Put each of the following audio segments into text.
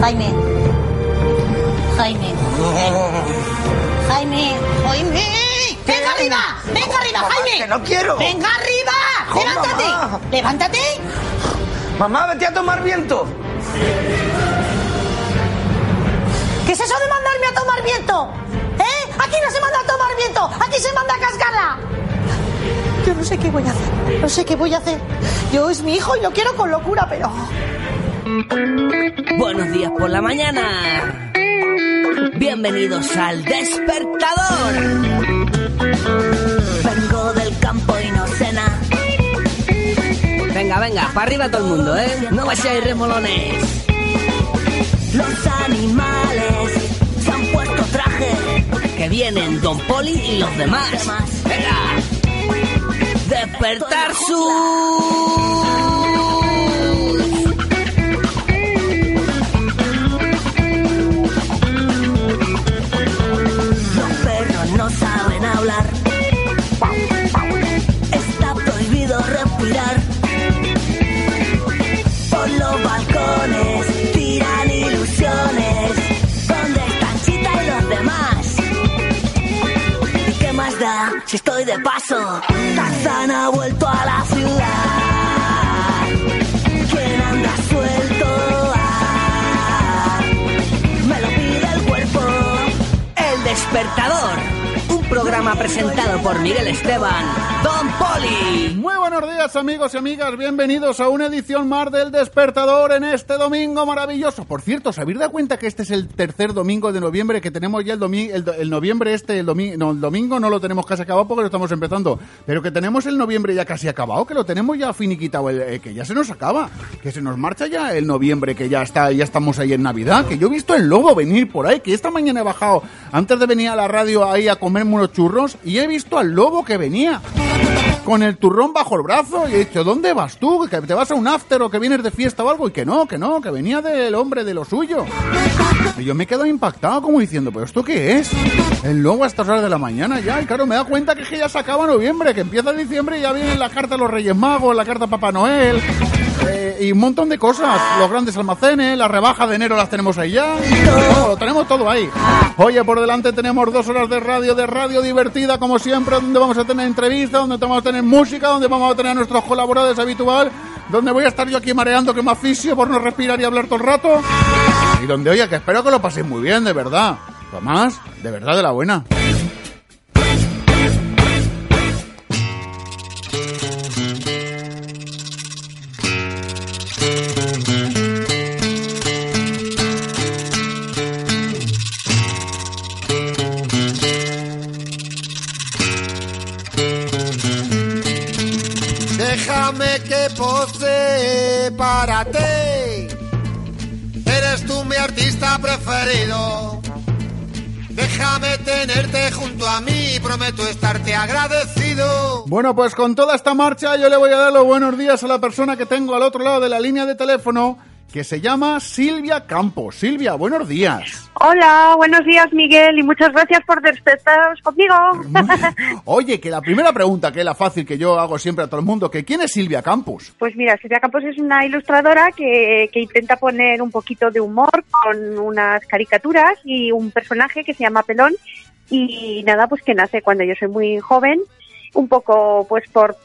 Jaime. Jaime. Jaime. Jaime. Venga arriba. Venga arriba, Jaime. que no quiero. Venga arriba. Levántate. mamá. Levántate. Mamá, vete a tomar viento. ¿Qué es eso de mandarme a tomar viento? ¿Eh? Aquí no se manda a tomar viento. Aquí se manda a cascarla. Yo no sé qué voy a hacer. No sé qué voy a hacer. Yo es mi hijo y lo quiero con locura, pero... Buenos días por la mañana. Bienvenidos al despertador. Vengo del campo y no cena. Venga, venga, para arriba todo el mundo, ¿eh? No vayáis remolones. Los animales se han puesto traje. Que vienen Don Poli y los demás. Venga. Despertar su... si estoy de paso? Tarzán ha vuelto a la ciudad. ¿Quién anda suelto? Me lo pide el cuerpo. El despertador. Un programa presentado por Miguel Esteban. Don Poli. Muy buenos días amigos y amigas, bienvenidos a una edición más del Despertador en este domingo maravilloso. Por cierto, ¿os habéis dado cuenta que este es el tercer domingo de noviembre que tenemos ya el el, el noviembre este, el, no, el domingo no lo tenemos casi acabado porque lo estamos empezando, pero que tenemos el noviembre ya casi acabado, que lo tenemos ya finiquitado, el- eh, que ya se nos acaba, que se nos marcha ya el noviembre, que ya está, ya estamos ahí en Navidad, que yo he visto el lobo venir por ahí, que esta mañana he bajado antes de venir a la radio ahí a comerme unos churros y he visto al lobo que venía con el turrón bajo el brazo y he dicho, ¿dónde vas tú? ¿Que te vas a un after o que vienes de fiesta o algo? Y que no, que no, que venía del hombre de lo suyo. Y yo me quedo impactado como diciendo, ¿pero esto qué es? El lobo a estas horas de la mañana ya. Y claro, me da cuenta que, es que ya se acaba noviembre, que empieza diciembre y ya vienen la carta de los Reyes Magos, la carta Papá Noel. Eh, y un montón de cosas, los grandes almacenes, las rebajas de enero las tenemos ahí ya, todo, lo tenemos todo ahí. Oye, por delante tenemos dos horas de radio, de radio divertida como siempre, donde vamos a tener entrevistas, donde vamos a tener música, donde vamos a tener a nuestros colaboradores habitual, donde voy a estar yo aquí mareando que me aficio por no respirar y hablar todo el rato, y donde, oye, que espero que lo paséis muy bien, de verdad. Tomás, de verdad, de la buena. Déjame que pose para ti. Eres tú mi artista preferido. Déjame tenerte junto a mí, prometo estarte agradecido. Bueno, pues con toda esta marcha yo le voy a dar los buenos días a la persona que tengo al otro lado de la línea de teléfono, que se llama Silvia Campos. Silvia, buenos días. Hola, buenos días Miguel y muchas gracias por despertaros conmigo. Oye, que la primera pregunta, que es la fácil que yo hago siempre a todo el mundo, que ¿quién es Silvia Campos? Pues mira, Silvia Campos es una ilustradora que, que intenta poner un poquito de humor con unas caricaturas y un personaje que se llama Pelón y nada, pues que nace cuando yo soy muy joven, un poco pues por,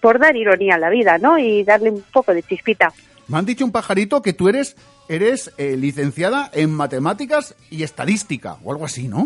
por dar ironía a la vida, ¿no? Y darle un poco de chispita. Me han dicho un pajarito que tú eres, eres eh, licenciada en matemáticas y estadística, o algo así, ¿no?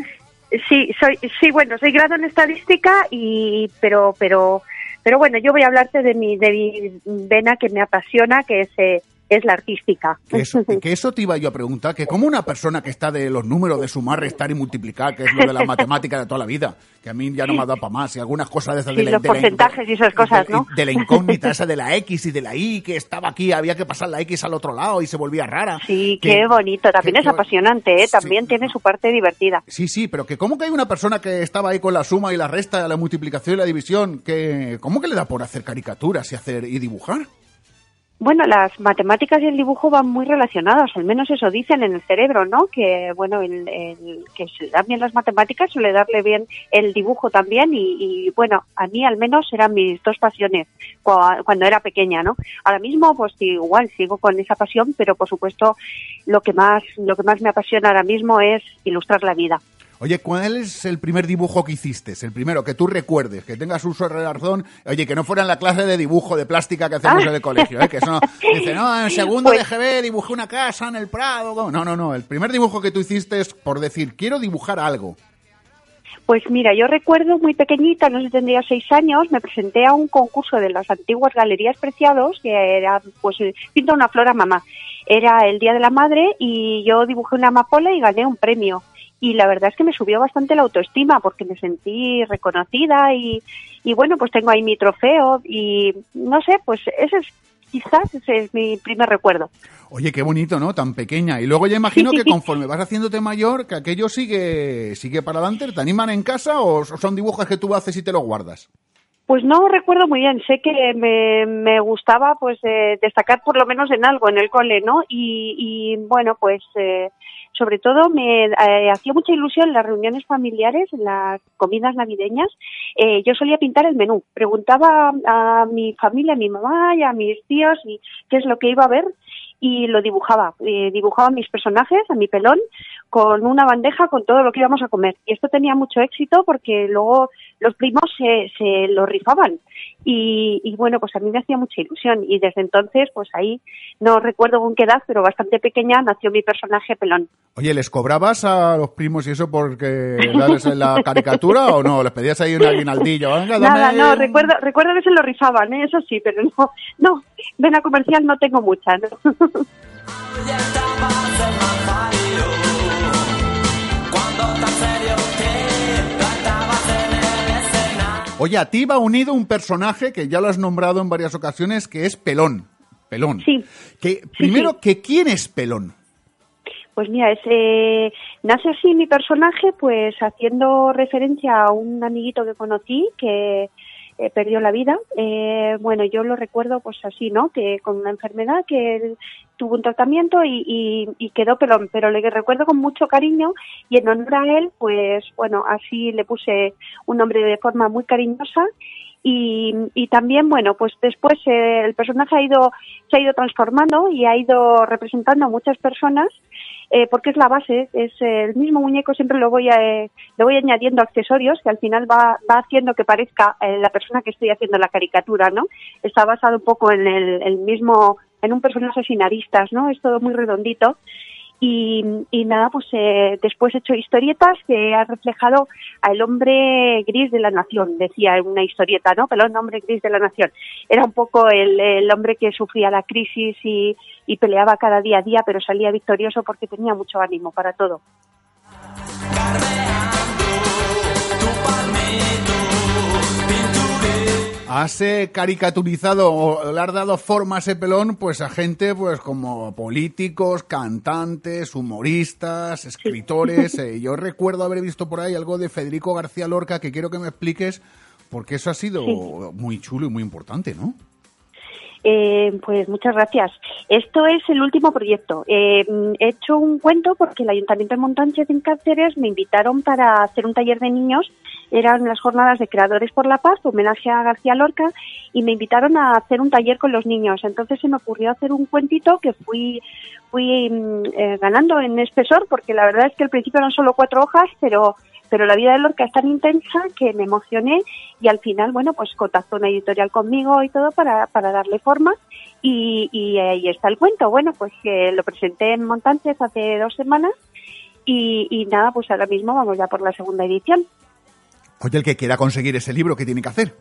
Sí, soy, sí, bueno, soy grado en estadística y, pero, pero, pero bueno, yo voy a hablarte de mi, de mi vena que me apasiona, que es eh, es la artística. Que eso, que eso te iba yo a preguntar, que como una persona que está de los números de sumar, restar y multiplicar, que es lo de la matemática de toda la vida, que a mí ya no me ha dado para más, y algunas cosas de esas Sí, de la, los de la- porcentajes y esas cosas, de- ¿no? de la incógnita esa de la X y de la Y, que estaba aquí, había que pasar la X al otro lado y se volvía rara. Sí, Que- qué bonito. También que- es apasionante, ¿eh? Sí. También tiene su parte divertida. Sí, sí, pero que cómo que hay una persona que estaba ahí con la suma y la resta, la multiplicación y la división, que cómo que le da por hacer caricaturas y hacer y dibujar? Bueno, las matemáticas y el dibujo van muy relacionados, al menos eso dicen en el cerebro, ¿no? Que, bueno, el, el- que se le dan bien las matemáticas suele darle bien el dibujo también y, y, bueno, a mí al menos eran mis dos pasiones cua- cuando era pequeña, ¿no? Ahora mismo, pues igual sigo con esa pasión, pero por supuesto lo que más, lo que más me apasiona ahora mismo es ilustrar la vida. Oye, ¿cuál es el primer dibujo que hiciste? El primero que tú recuerdes, que tengas uso de razón. Oye, que no fuera en la clase de dibujo de plástica que hacemos Ah. en el colegio, ¿eh? Que eso no, dice, no, en segundo Pues- de GB dibujé una casa en el Prado. No, no, no. El primer dibujo que tú hiciste es por decir, quiero dibujar algo. Pues mira, yo recuerdo muy pequeñita, no sé tendría seis años, me presenté a un concurso de las antiguas galerías preciados, que era, pues, eh, pinta una flor a mamá. Era el Día de la Madre y yo dibujé una amapola y gané un premio. Y la verdad es que me subió bastante la autoestima porque me sentí reconocida y, y bueno, pues tengo ahí mi trofeo y no sé, pues ese es, quizás ese es mi primer recuerdo. Oye, qué bonito, ¿no? Tan pequeña. Y luego ya imagino Sí, que sí. conforme vas haciéndote mayor, que aquello sigue, sigue para adelante. ¿Te animan en casa o son dibujos que tú haces y te los guardas? Pues no recuerdo muy bien, sé que me, me gustaba pues eh, destacar por lo menos en algo en el cole, ¿no? Y, y, bueno, pues eh, sobre todo me eh, hacía mucha ilusión las reuniones familiares, las comidas navideñas. Eh, yo solía pintar el menú, preguntaba a mi familia, a mi mamá y a mis tíos y qué es lo que iba a ver y lo dibujaba. Eh, dibujaba mis personajes, a mi pelón, con una bandeja con todo lo que íbamos a comer. Y esto tenía mucho éxito porque luego los primos se, se lo rifaban. Y, y bueno, pues a mí me hacía mucha ilusión. Y desde entonces, pues ahí, no recuerdo con qué edad, pero bastante pequeña, nació mi personaje pelón. Oye, ¿les cobrabas a los primos y eso porque darles en la caricatura o no? ¿Les pedías ahí un aguinaldillo? Venga, dame Nada, no, recuerdo, recuerdo que se lo rifaban, ¿eh? eso sí, pero no, no, vena comercial no tengo mucha, ¿no? Oye, a ti va unido un personaje que ya lo has nombrado en varias ocasiones, que es Pelón. Pelón. Sí. Que, primero, que ¿quién es Pelón? Pues mira, ese, nace así mi personaje, pues haciendo referencia a un amiguito que conocí que eh, perdió la vida. Eh, bueno, yo lo recuerdo pues así, ¿no? Que con una enfermedad que él tuvo un tratamiento y, y, y quedó pelón, pero le recuerdo con mucho cariño y en honor a él, pues bueno, así le puse un nombre de forma muy cariñosa y, y también bueno pues después eh, el personaje ha ido se ha ido transformando y ha ido representando a muchas personas eh, porque es la base es eh, el mismo muñeco siempre lo voy a, eh, le voy añadiendo accesorios que al final va, va haciendo que parezca eh, la persona que estoy haciendo la caricatura no está basado un poco en el, el mismo en un personaje sin aristas no es todo muy redondito y, y nada, pues eh, después he hecho historietas que ha reflejado al hombre gris de la nación, decía una historieta, ¿no? Pero el hombre gris de la nación. Era un poco el, el hombre que sufría la crisis y, y peleaba cada día a día, pero salía victorioso porque tenía mucho ánimo para todo. Has eh, caricaturizado o le has dado forma a ese pelón pues a gente pues como políticos, cantantes, humoristas, escritores. eh, yo recuerdo haber visto por ahí algo de Federico García Lorca que quiero que me expliques porque eso ha sido muy chulo y muy importante, ¿no? Eh, pues muchas gracias. Esto es el último proyecto. Eh, he hecho un cuento porque el Ayuntamiento de Montánchez en Cáceres me invitaron para hacer un taller de niños. Eran las jornadas de Creadores por la Paz, homenaje a García Lorca, y me invitaron a hacer un taller con los niños. Entonces se me ocurrió hacer un cuentito que fui fui mm, eh, ganando en espesor porque la verdad es que al principio eran solo cuatro hojas, pero pero la vida de Lorca es tan intensa que me emocioné y al final, bueno, pues contactó una editorial conmigo y todo para, para darle forma y, y ahí está el cuento. Bueno, pues que lo presenté en Montánchez hace dos semanas y, y nada, pues ahora mismo vamos ya por la segunda edición. Oye, el que quiera conseguir ese libro, ¿qué tiene que hacer?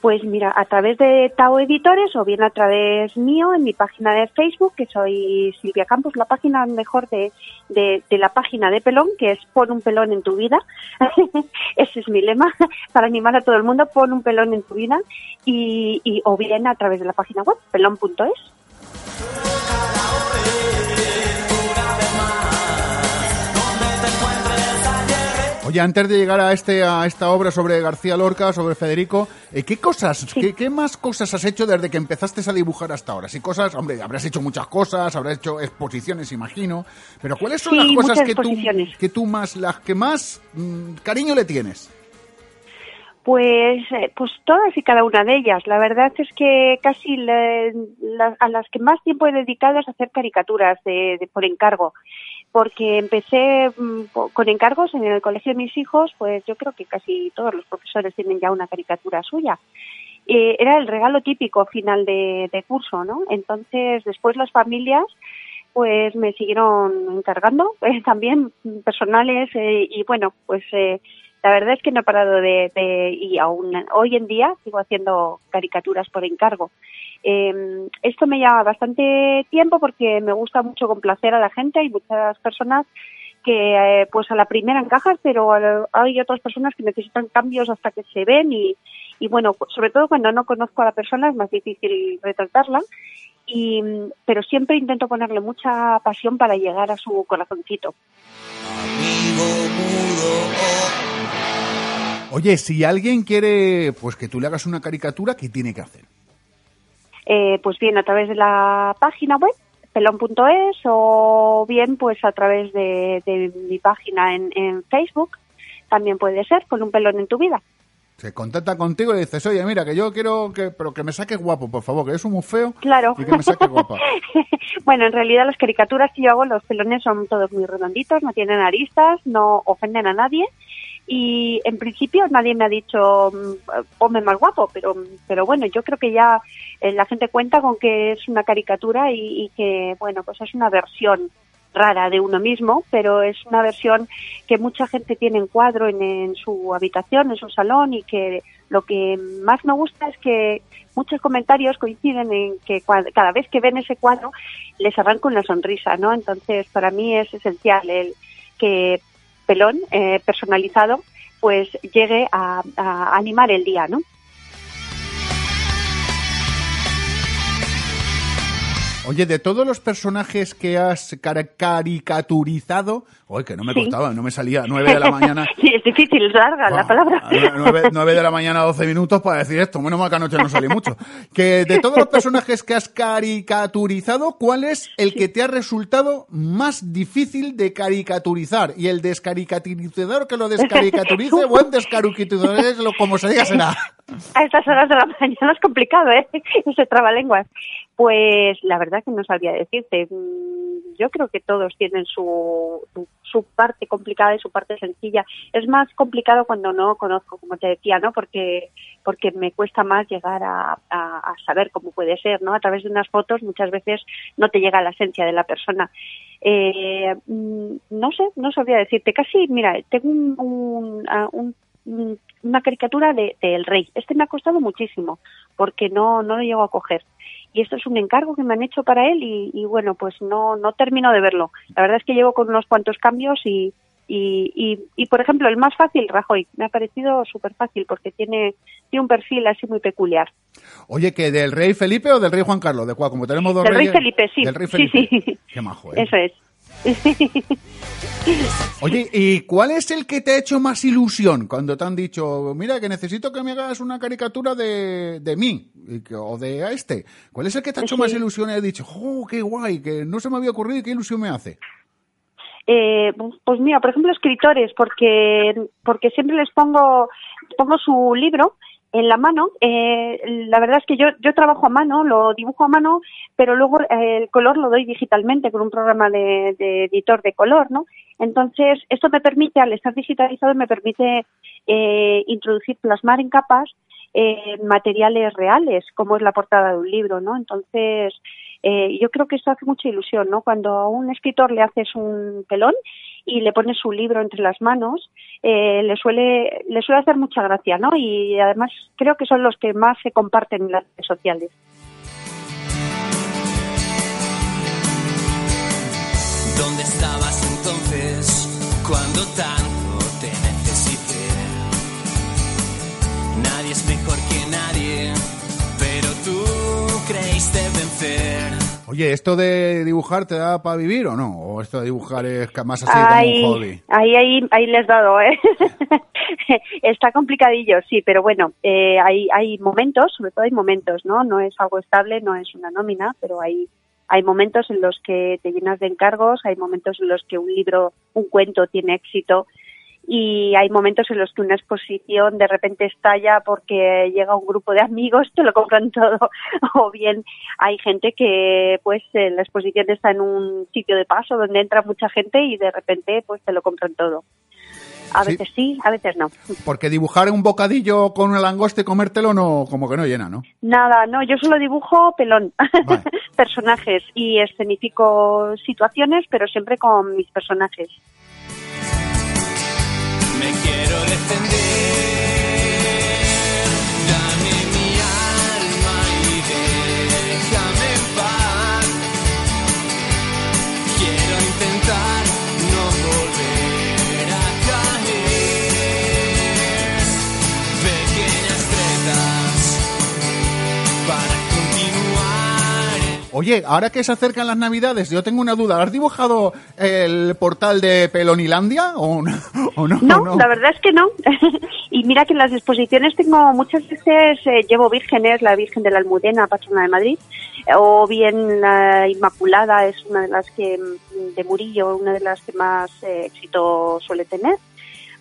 Pues mira, a través de Tao Editores o bien a través mío en mi página de Facebook, que soy Silvia Campos, la página mejor de, de, la página de Pelón, que es Pon un pelón en tu vida. Ese es mi lema, para animar a todo el mundo, pon un pelón en tu vida. Y, y o bien a través de la página web, pelón.es. Oye, antes de llegar a este a esta obra sobre García Lorca, sobre Federico, eh, ¿qué cosas, qué, qué más cosas has hecho desde que empezaste a dibujar hasta ahora? Si cosas, hombre, habrás hecho muchas cosas, habrás hecho exposiciones, imagino, pero ¿cuáles son Sí, las cosas que tú, que tú más, las que más mm, cariño le tienes? Pues, eh, pues todas y cada una de ellas. La verdad es que casi le- la- a las que más tiempo he dedicado es hacer caricaturas de, de- por encargo. Porque empecé mm, con encargos en el colegio de mis hijos, pues yo creo que casi todos los profesores tienen ya una caricatura suya. Eh, era el regalo típico final de, curso, ¿no? Entonces, después las familias pues me siguieron encargando eh, también personales eh, y bueno, pues eh, la verdad es que no he parado de, y aún hoy en día sigo haciendo caricaturas por encargo. Eh, esto me lleva bastante tiempo porque me gusta mucho complacer a la gente. Hay muchas personas que eh, pues a la primera encajas, pero hay otras personas que necesitan cambios hasta que se ven y, bueno, sobre todo cuando no conozco a la persona es más difícil retratarla. Y, pero siempre intento ponerle mucha pasión para llegar a su corazoncito. Oye, si alguien quiere, pues que tú le hagas una caricatura, ¿qué tiene que hacer? Eh, pues bien a través de la página web pelón.es o bien pues a través de, de mi página en, en Facebook también puede ser con un pelón en tu vida Se contacta contigo y le dices, oye, mira, que yo quiero que, pero que me saques guapo, por favor, que es un muy feo. Claro. Y que me saques guapa. bueno, en realidad las caricaturas que yo hago, los pelones son todos muy redonditos, no tienen aristas, no ofenden a nadie. Y en principio nadie me ha dicho, mm, ponme más guapo, pero, pero bueno, yo creo que ya eh, la gente cuenta con que es una caricatura y, y que, bueno, pues es una versión rara de uno mismo, pero es una versión que mucha gente tiene en cuadro en, en su habitación, en su salón y que lo que más me gusta es que muchos comentarios coinciden en que cada vez que ven ese cuadro les arranca una sonrisa, ¿no? Entonces, para mí es esencial el que Pelón, eh, personalizado, pues llegue a, a animar el día, ¿no? Oye, de todos los personajes que has caricaturizado, oye, que no me Sí. costaba, no me salía nueve de la mañana. sí, es difícil, es larga la Buah, palabra. a nue- Nueve, nueve de la mañana, 12 minutos para decir esto. Menos mal que anoche no salí mucho. Que de todos los personajes que has caricaturizado, ¿cuál es el que te ha resultado más difícil de caricaturizar? Y el descaricaturizador que lo descaricaturice, buen descaricaturizador, es lo como se diga será. A estas horas de la mañana es complicado, ¿eh? Ese trabalenguas. Pues la verdad que no sabría decirte. Mm, Yo creo que todos tienen su, su, parte complicada y su parte sencilla. Es más complicado cuando no conozco, como te decía, ¿no? Porque, porque me cuesta más llegar a, a, saber cómo puede ser, ¿no? A través de unas fotos muchas veces no te llega la esencia de la persona. Eh, mm, no sé, no sabría decirte. Casi, mira, tengo un, un, ah, una caricatura de, de El Rey. Este me ha costado muchísimo porque no, no lo llego a coger. Y esto es un encargo que me han hecho para él y, y bueno, pues no, no termino de verlo. La verdad es que llevo con unos cuantos cambios y, y, y, y, por ejemplo, el más fácil, Rajoy, me ha parecido súper fácil porque tiene, tiene un perfil así muy peculiar. Oye, que del rey Felipe o del rey Juan Carlos, de cuál, como tenemos dos Del rey reyes- Felipe, sí. Del rey Sí, Felipe. sí. Qué majo, ¿eh? Eso es. Oye, ¿y cuál es el que te ha hecho más ilusión cuando te han dicho, mira, que necesito que me hagas una caricatura de, de mí y que- o de a este? ¿Cuál es el que te ha hecho Sí. más ilusión y has dicho, oh, qué guay, que no se me había ocurrido y qué ilusión me hace? Eh, pues mira, por ejemplo, escritores, porque, porque siempre les pongo, pongo su libro en la mano. Eh, la verdad es que yo, yo trabajo a mano, lo dibujo a mano, pero luego eh, el color lo doy digitalmente con un programa de, de editor de color, ¿no? Entonces, esto me permite, al estar digitalizado, me permite eh, introducir, plasmar en capas eh, materiales reales, como es la portada de un libro, ¿no? Entonces, eh, yo creo que esto hace mucha ilusión, ¿no? Cuando a un escritor le haces un pelón y le pone su libro entre las manos, eh, le suele le suele hacer mucha gracia, ¿no? Y además creo que son los que más se comparten en las redes sociales. ¿Dónde estabas entonces cuando tanto te necesité? Nadie es mejor que Oye, ¿esto de dibujar te da para vivir o no? ¿O esto de dibujar es más así como un hobby? ahí, ahí, ahí les he dado, ¿eh? Está complicadillo, sí, pero bueno, eh, hay, hay momentos, sobre todo hay momentos, ¿no? No es algo estable, no es una nómina, pero hay, hay momentos en los que te llenas de encargos, hay momentos en los que un libro, un cuento tiene éxito y hay momentos en los que una exposición de repente estalla porque llega un grupo de amigos, te lo compran todo, o bien hay gente que pues eh, la exposición está en un sitio de paso donde entra mucha gente y de repente pues te lo compran todo. A Sí. veces sí, a veces no. Porque dibujar un bocadillo con una langosta y comértelo no, como que no llena, ¿no? Nada, no, yo solo dibujo pelón, Vale. personajes y escenifico situaciones, pero siempre con mis personajes. Me quiero defender. Oye, ahora que se acercan las navidades, yo tengo una duda. ¿Has dibujado el portal de Pelonilandia o no? ¿O no? No, ¿O no? la verdad es que no. y mira que en las exposiciones tengo muchas veces eh, llevo vírgenes, la Virgen de la Almudena, patrona de Madrid, eh, o bien la Inmaculada es una de las que mm, de Murillo, una de las que más eh, éxito suele tener.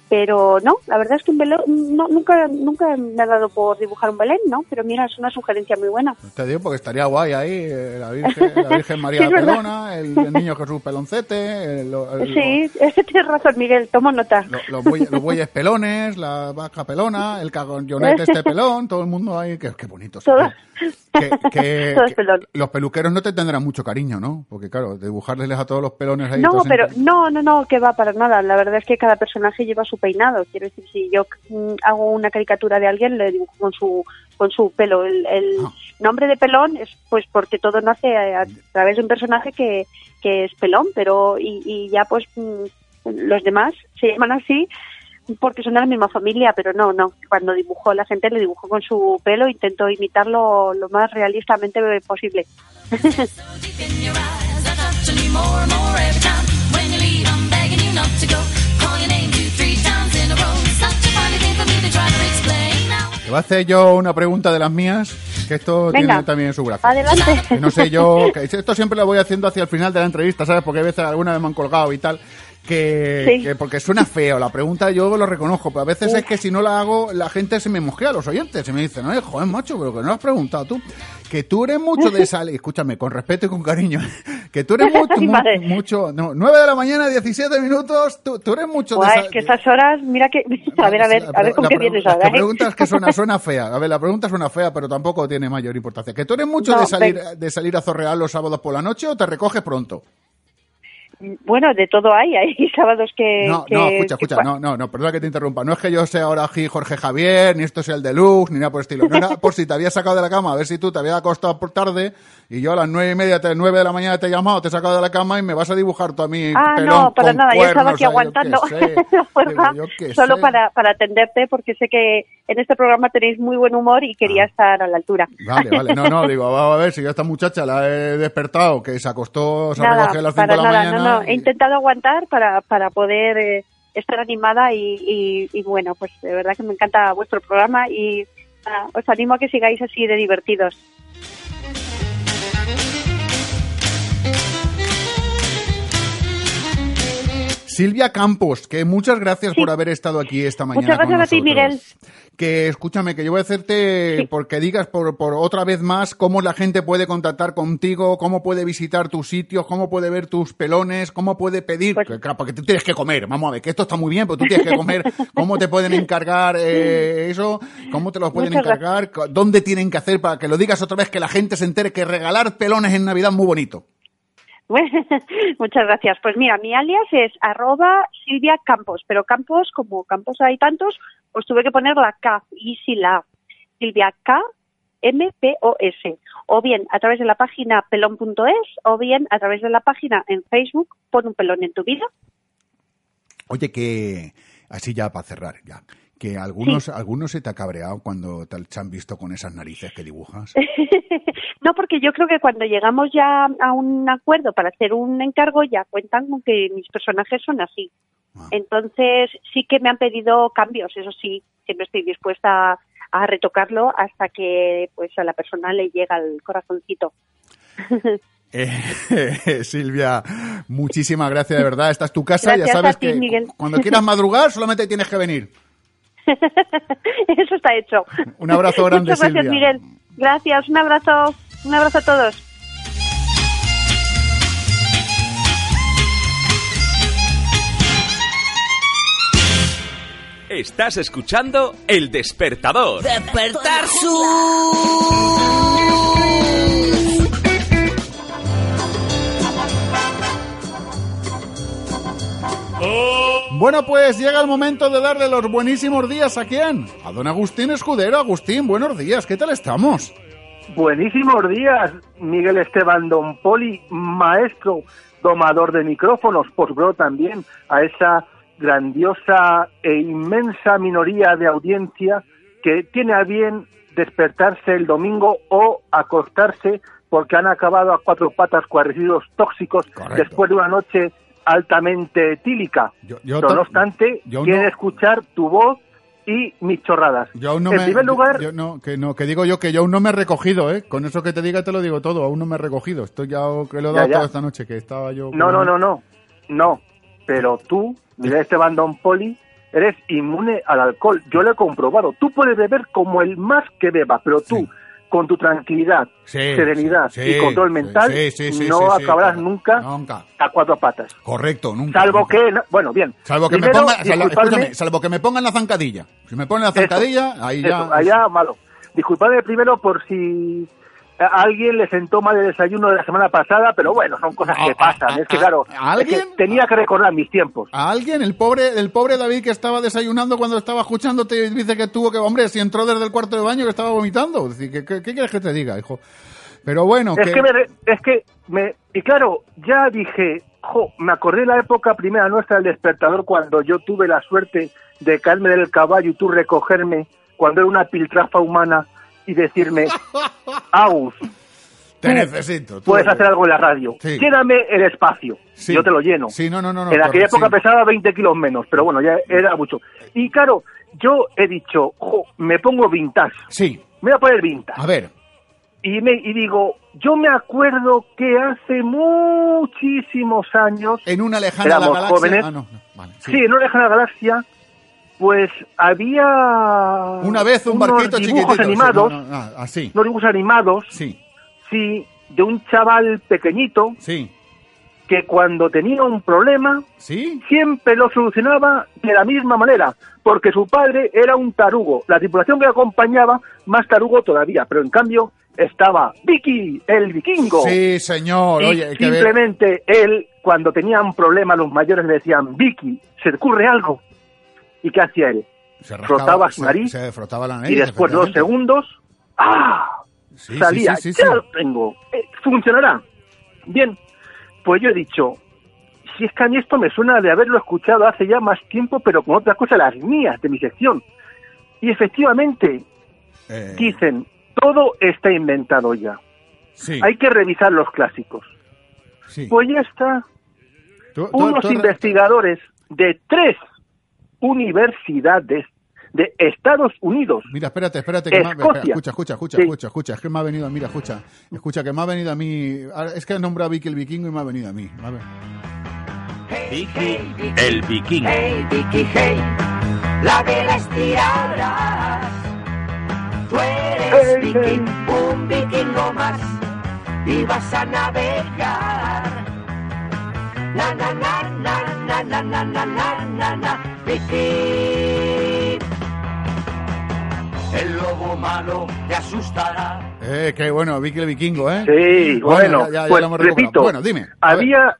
Pero no, la verdad es que un Belén, no, nunca, nunca me ha dado por dibujar un Belén, ¿no? Pero mira, es una sugerencia muy buena. Te digo porque estaría guay ahí eh, la Virgen, la Virgen María Sí. Pelona, el, el niño Jesús Peloncete, el- lo- el- Sí, tienes razón, Miguel, tomo nota. lo- los, bueyes, los bueyes pelones, la vaca pelona, el cagollonete este pelón, todo el mundo ahí, qué, qué bonito. Todo-. Que, los peluqueros no te tendrán mucho cariño, ¿no? Porque claro, dibujarles a todos los pelones ahí. No, pero en- no, no, no, que va para nada. La verdad es que cada personaje lleva su peinado. Quiero decir, si yo mm, hago una caricatura de alguien, le dibujo con su con su pelo. El, el Ah. nombre de pelón es pues porque todo nace a, a través de un personaje que, que es pelón, pero y, y ya pues mm, los demás se llaman así porque son de la misma familia, pero no, no. Cuando dibujo la gente le dibujo con su pelo, intento imitarlo lo más realistamente posible. Te voy a hacer yo una pregunta de las mías, que esto Venga. tiene también su gracia. Adelante. No sé yo, esto siempre lo voy haciendo hacia el final de la entrevista, ¿sabes? Porque a veces alguna vez me han colgado y tal. Que, Sí. que porque suena feo, la pregunta yo lo reconozco, pero a veces es que si no la hago, la gente se me mosquea, los oyentes, se me dicen, no, joder, macho, pero que no lo has preguntado tú. Que tú eres mucho de salir, escúchame, con respeto y con cariño, que tú eres mucho, Vale. mucho, no, 9 de la mañana, 17 minutos, tú, tú eres mucho de es sal- que estas horas, mira que... A ver, a ver, a ver con la qué vienes la ahora. ¿eh? pregunta es que suena, suena fea. A ver, la pregunta suena fea, pero tampoco tiene mayor importancia. ¿Que tú eres mucho No, de salir de salir a zorrear los sábados por la noche o te recoges pronto? Bueno, de todo hay. Hay sábados que... No, que- no, escucha, escucha, no, no, no, perdona que te interrumpa. No es que yo sea ahora aquí Jorge Javier, ni esto sea el deluxe, ni nada por el estilo. No era por si te había sacado de la cama, a ver si tú te había acostado por tarde y yo a las nueve y media, te- nueve de la mañana te he llamado, te he sacado de la cama y me vas a dibujar tú a mí Ah, pelón no, para nada. yo estaba aquí aguantando la solo sé. para, para atenderte porque sé que en este programa tenéis muy buen humor y Ah. quería estar a la altura. Vale, vale, no, no, digo, vamos a ver si yo a esta muchacha la he despertado, que se acostó, se nada, recogió a las 5 para de la nada. mañana. No, no. He intentado aguantar para, para poder eh, estar animada y, y, y bueno, pues de verdad que me encanta vuestro programa y nada, os animo a que sigáis así de divertidos. Silvia Campos, que muchas gracias Sí. por haber estado aquí esta mañana. Muchas con gracias a ti. Miguel. Que escúchame, que yo voy a hacerte, Sí. porque digas por, por otra vez más cómo la gente puede contactar contigo, cómo puede visitar tus sitios, cómo puede ver tus pelones, cómo puede pedir, Pues- que, claro, porque tú tienes que comer, vamos a ver, que esto está muy bien, pero tú tienes que comer, cómo te pueden encargar eh, eso, cómo te los pueden Muchas encargar, dónde tienen que hacer para que lo digas otra vez, que la gente se entere que regalar pelones en Navidad es muy bonito. Muchas gracias. Pues mira, mi alias es arroba Silvia Campos, pero Campos, como Campos hay tantos, pues tuve que poner la K y si la Silvia K M P O S o bien a través de la página pelón.es o bien a través de la página en Facebook pon un pelón en tu vida. Oye, que así ya para cerrar, ya. Que algunos, algunos se te ha cabreado cuando te han visto con esas narices que dibujas. No, porque yo creo que cuando llegamos ya a un acuerdo para hacer un encargo ya cuentan con que mis personajes son así. Ah. Entonces sí que me han pedido cambios, eso sí, siempre estoy dispuesta a, a retocarlo hasta que pues a la persona le llega el corazoncito. Eh, Silvia, muchísimas gracias, de verdad. Esta es tu casa, Gracias ya sabes ti, que Miguel. cuando quieras madrugar solamente tienes que venir. Eso está hecho. Un abrazo grande, Muchas gracias, Silvia. Miguel. Gracias, un abrazo. Un abrazo a todos. Estás escuchando El Despertador. Despertar su... Bueno, pues llega el momento de darle los buenísimos días a quién? A don Agustín Escudero. Agustín, buenos días, ¿qué tal estamos? Buenísimos días, Miguel Esteban Don Poli, maestro domador de micrófonos, por bro también a esa grandiosa e inmensa minoría de audiencia que tiene a bien despertarse el domingo o acostarse porque han acabado a cuatro patas con residuos tóxicos después de una noche altamente etílica. yo no obstante, yo quieren no- escuchar tu voz y mis chorradas. Yo aún no en me, primer lugar, yo no, que no, que digo yo que yo aún no me he recogido, ¿eh? Con eso que te diga te lo digo todo, aún no me he recogido. Estoy ya que lo he dado ya. toda esta noche, que estaba yo. No, no, no, no. No. Pero tú, Miguel Esteban Don Poli, eres inmune al alcohol. Yo lo he comprobado. Tú puedes beber como el más que beba, pero tú, con tu tranquilidad, Sí, serenidad sí, y control mental, sí, sí, sí, no acabarás nunca, Nunca. a cuatro patas. Correcto, nunca. Salvo nunca. que, no- bueno, bien. Salvo que Primero, me ponga, salvo, disculpadme- escúchame, salvo que me pongan la zancadilla. Si me ponen la zancadilla, ahí ya. Eso, allá malo. Disculpadme primero por si alguien le sentó mal el desayuno de la semana pasada, pero bueno, son cosas que pasan. Es que claro, ¿a es que alguien? tenía que recordar mis tiempos. A alguien, el pobre, el pobre David que estaba desayunando cuando estaba escuchándote dice que tuvo que, hombre, si entró desde el cuarto de baño que estaba vomitando. Es decir, ¿qué, qué, qué quieres que te diga, hijo? Pero bueno, Es que, me, es que me, y claro, ya dije, jo, me acordé de la época primera nuestra del despertador cuando yo tuve la suerte de caerme del caballo y tú recogerme cuando era una piltrafa humana y decirme, Agus, te necesito. tú puedes hacer algo en la radio, Sí. lléname el espacio, Sí. yo te lo lleno. Sí, no, no, no. en aquella época sí. pesaba 20 kilos menos, pero bueno, ya era mucho. Y claro, yo he dicho, jo, me pongo vintage. Sí. Me voy a poner vintage. A ver, Y, me, y digo, yo me acuerdo que hace muchísimos años, en una lejana éramos galaxia. jóvenes, Ah, no, no, vale, sí. en una lejana galaxia, pues había Una vez un unos barquito dibujos animados, no, no, ah, así. unos dibujos animados, Sí, sí, de un chaval pequeñito sí. que cuando tenía un problema ¿Sí? siempre lo solucionaba de la misma manera, porque su padre era un tarugo. La tripulación que acompañaba, más tarugo todavía, pero en cambio estaba Vicky, el vikingo. Sí, señor. Y Oye, que simplemente él, cuando tenían problemas, los mayores le decían, Vicky, ¿se te ocurre algo? ¿Y qué hacía él? Se rascaba- frotaba su nariz Se, frotaba la nariz. y después de dos segundos, ¡ah! Sí, salía, sí, sí, ya lo tengo, eh, funcionará. Bien, pues yo he dicho, si es que a mí esto me suena de haberlo escuchado hace ya más tiempo, pero con otras cosas, las mías, de mi sección. Y efectivamente, Eh, dicen, todo está inventado ya. sí, Hay que revisar los clásicos. sí. Pues ya está. Tú- tú- Unos tú- investigadores de tres universidades de Estados Unidos Mira, espérate, espérate. Que me ha- espera, Escocia. escucha, escucha, escucha, Sí. escucha, escucha. Es que me ha venido, mira, escucha. Escucha, que me ha venido a mí. ahora, Es que he nombrado a Vicky el vikingo y me ha venido a mí. A ver. Vicky, el vikingo. Hey, Vicky, hey, la que la estirarás. Tú eres Hey, viking, un vikingo más, y vas a navegar. Na, na, na, na, na, na, na, na, na, na, na. El lobo malo te asustará. Eh, qué bueno, Vicky el vikingo, ¿eh? Sí, bueno, ya- ya- ya pues lo hemos recuperado. repito, Bueno, dime. había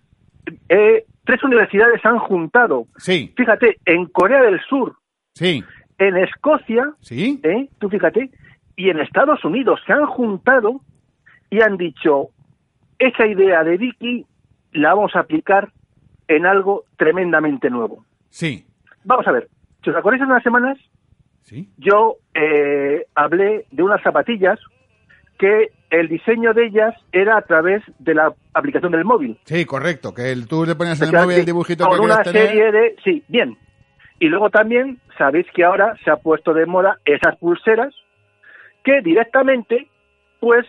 eh, tres universidades se han juntado. Sí, Fíjate, en Corea del Sur, sí, en Escocia, sí. ¿eh? tú fíjate, y en Estados Unidos se han juntado y han dicho, esa idea de Vicky la vamos a aplicar en algo tremendamente nuevo. Sí, Vamos a ver, si os acordáis hace unas semanas, sí. yo eh, hablé de unas zapatillas que el diseño de ellas era a través de la aplicación del móvil. Sí, correcto. Que el, tú le ponías en el móvil el dibujito con que una tener. serie de... Sí, bien. Y luego también sabéis que ahora se ha puesto de moda esas pulseras que directamente pues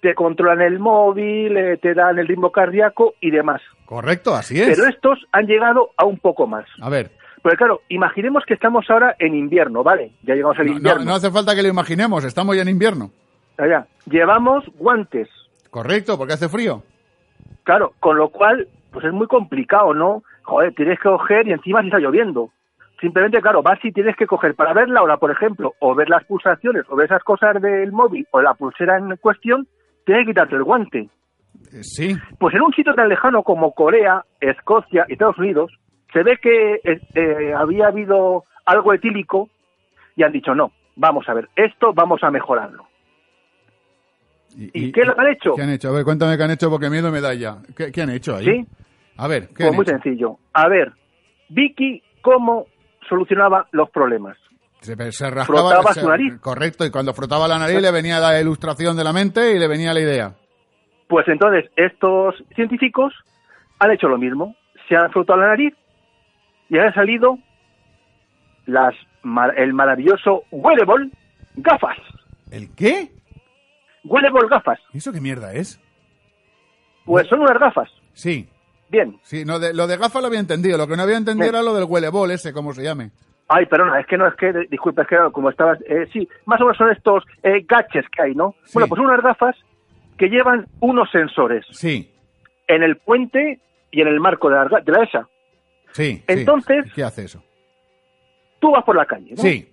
te controlan el móvil, eh, te dan el ritmo cardíaco y demás. Correcto, así es. Pero estos han llegado a un poco más. A ver, Porque claro, imaginemos que estamos ahora en invierno, ¿vale? Ya llegamos al no, no, invierno. no hace falta que lo imaginemos, estamos ya en invierno. Allá. Llevamos guantes, Correcto, porque hace frío. claro, con lo cual pues es muy complicado, ¿no? Joder, tienes que coger y encima si está lloviendo. Simplemente, claro, vas y tienes que coger para ver la hora, por ejemplo, o ver las pulsaciones, o ver esas cosas del móvil, o la pulsera en cuestión, tienes que quitarte el guante. Eh, sí, Pues en un sitio tan lejano como Corea, Escocia y Estados Unidos, se ve que eh, eh, había habido algo etílico y han dicho, no, vamos a ver, esto vamos a mejorarlo. ¿Y, qué lo han hecho? ¿Qué han hecho? A ver, cuéntame qué han hecho porque miedo me da ya. ¿Qué, qué han hecho ahí? ¿Sí? A ver, ¿qué Pues han muy hecho? sencillo. A ver, Vicky, ¿cómo solucionaba los problemas? Se, se rascaba Frotaba se- su nariz. Correcto, y cuando frotaba la nariz le venía la ilustración de la mente y le venía la idea. Pues entonces estos científicos han hecho lo mismo. Se han frotado la nariz y han salido las, el maravilloso wearable gafas. ¿El qué? Wearable gafas. ¿Y ¿Eso qué mierda es? Pues son unas gafas. Sí, Bien. sí, no, de, lo de gafas lo había entendido, lo que no había entendido Bien. era lo del huelebol ese, como se llame. Ay, perdona, es que no es que, disculpa, es que como estabas, eh, sí, más o menos son estos eh, gadgets que hay, ¿no? Sí. Bueno, pues unas gafas que llevan unos sensores Sí, en el puente y en el marco de la, de la ESA. sí. sí. Entonces- ¿Qué hace eso? Tú vas por la calle, ¿no? Sí.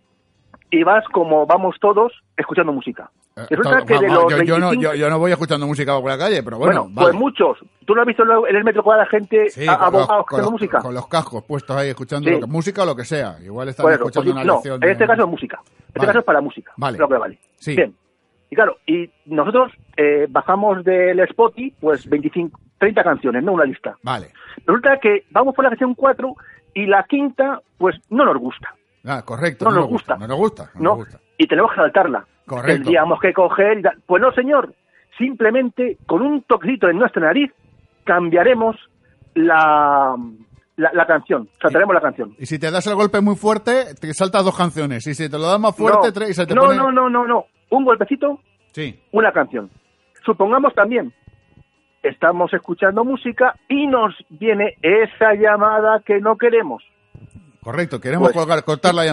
Y vas como vamos todos escuchando música. Eh, Resulta que de los yo, yo no, 25 yo, yo no voy escuchando música por la calle, pero bueno, Bueno, vale. pues muchos. ¿Tú no has visto en el metro la gente Sí, a- con, los, abogados con música? con los cascos puestos ahí escuchando Sí. lo que- música o lo que sea. Igual están Bueno, escuchando pues, una no, lección. en de- este caso es música. En este Vale. caso es para música. Vale. Lo que vale. Sí. Bien. Y claro, y nosotros eh, bajamos del Spotify pues 25, 30 canciones, ¿no? Una lista. Vale. Resulta que vamos por la canción 4 y la quinta pues no nos gusta. Ah, correcto. No No, nos gusta. No nos gusta. No, ¿no? nos gusta. Y tenemos que saltarla. Correcto. Tendríamos que coger. Pues no, señor. Simplemente con un toquecito en nuestra nariz cambiaremos la, la, la canción. Saltaremos la canción. Y si te das el golpe muy fuerte, te saltas dos canciones. Y si te lo das más fuerte, no, tres y se te no, pone... no, no, no, no. Un golpecito, Sí. una canción. Supongamos también, estamos escuchando música y nos viene esa llamada que no queremos. Correcto. Queremos Pues, colgar- cortar la sí.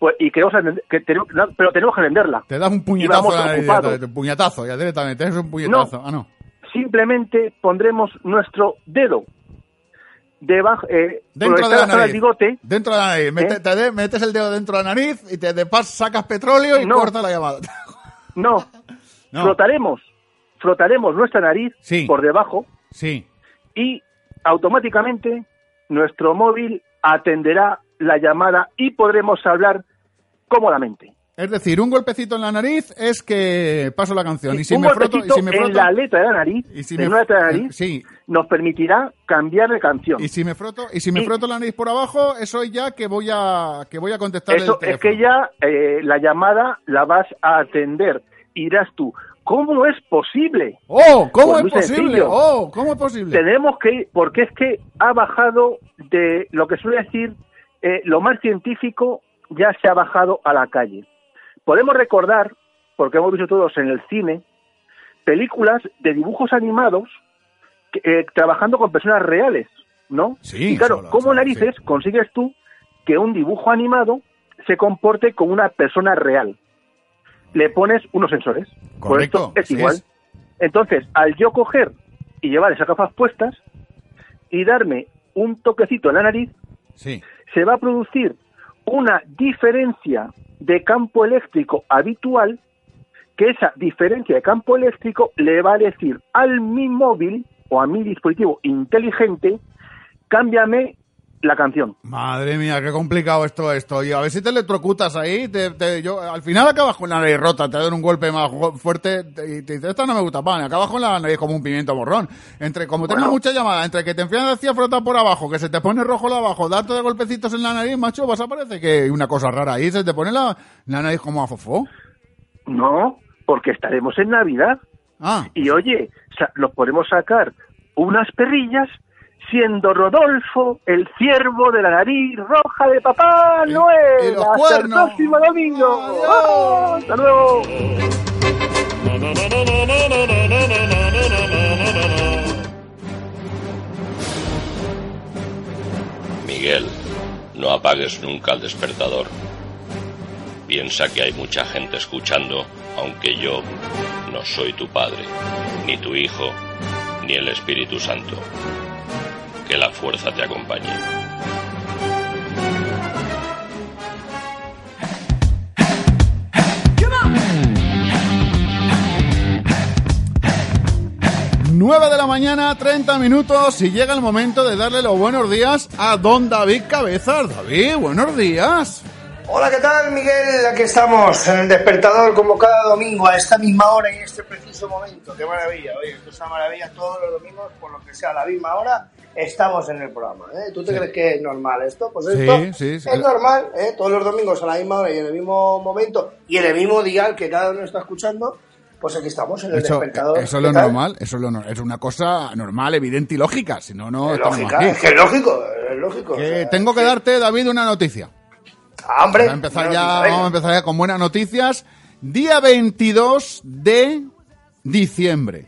Pues, y queremos que tenemos- no, pero tenemos que venderla. Te das un Y puñetazo vamos a la un puñetazo, ya directamente. Es un puñetazo. Ah, no. Simplemente pondremos nuestro dedo debajo, eh, Dentro de la nariz. bigote. Dentro de la nariz. Mete- te de- metes el dedo dentro de la nariz y te de pas sacas petróleo y No. corta la llamada. No, No. frotaremos, frotaremos nuestra nariz Sí. por debajo Sí. y automáticamente nuestro móvil atenderá la llamada y podremos hablar cómodamente. Es decir, un golpecito en la nariz es que paso la canción. y si un me froto, y si me froto, en la letra de la nariz, y si en me- una letra de la nariz, sí. nos permitirá cambiar de canción. y si me froto, y si me Y- froto la nariz por abajo, eso es ya que voy a que voy a contestar Eso el es que ya eh, la llamada la vas a atender. Y dirás tú, ¿cómo es posible? Oh, ¿cómo Pues es posible? sencillo. Oh, ¿cómo es posible? Tenemos que ir, porque es que ha bajado de lo que suele decir eh, lo más científico, ya se ha bajado a la calle. Podemos recordar, porque hemos visto todos en el cine, películas de dibujos animados que, eh, trabajando con personas reales, ¿no? Sí, y claro, solo, ¿cómo solo, narices consigues tú que un dibujo animado se comporte como una persona real? Le pones unos sensores. Correcto, esto es igual. es. Entonces, al yo coger y llevar esas gafas puestas y darme un toquecito en la nariz, Sí. se va a producir una diferencia de campo eléctrico habitual que esa diferencia de campo eléctrico le va a decir al mi móvil o a mi dispositivo inteligente, cámbiame la canción. Madre mía, qué complicado esto esto. Y a ver si te electrocutas ahí, te, te- yo, al final acabas con la nariz rota, te dan un golpe más fuerte y te dices, esta no me gusta pan, acabas con la nariz como un pimiento morrón. Entre, como tengo mucha llamada, entre que te enfrias hacia frotar por abajo, que se te pone rojo lo abajo, darte de golpecitos en la nariz, macho, vas a parece que hay una cosa rara ahí, se te pone la, la nariz como a fofó. No, porque estaremos en Navidad. Ah, Y oye, nos podemos sacar unas perrillas siendo Rodolfo el ciervo de la nariz roja de Papá Noel. y los Hasta cuernos. el próximo domingo. ¡Oh, hasta luego. Miguel, no apagues nunca el despertador. Piensa que hay mucha gente escuchando, aunque yo no soy tu padre, ni tu hijo, ni el Espíritu Santo. Que la fuerza te acompañe. 9 de la mañana, 30 minutos y llega el momento de darle los buenos días a don David Cabezas. David, buenos días. Hola, ¿qué tal, Miguel? Aquí estamos en el despertador, como cada domingo, a esta misma hora y en este preciso momento. ¡Qué maravilla! Oye, esto es una maravilla. Todos los domingos, por lo que sea, a la misma hora, estamos en el programa. ¿eh? ¿Tú te Sí. crees que es normal esto? Pues esto sí, sí. es normal. ¿eh? Todos los domingos a la misma hora y en el mismo momento y en el mismo dial que cada uno está escuchando, pues aquí estamos en el Eso, despertador. eso es ¿Qué lo normal, eso es, lo es una cosa normal, evidente y lógica, si no, no Es lógica, aquí. es que es lógico, es lógico. Que o sea, tengo que darte, David, una noticia. Ah, hombre, Vamos a empezar una ya, vamos a empezar ya con buenas noticias. Día 22 de diciembre.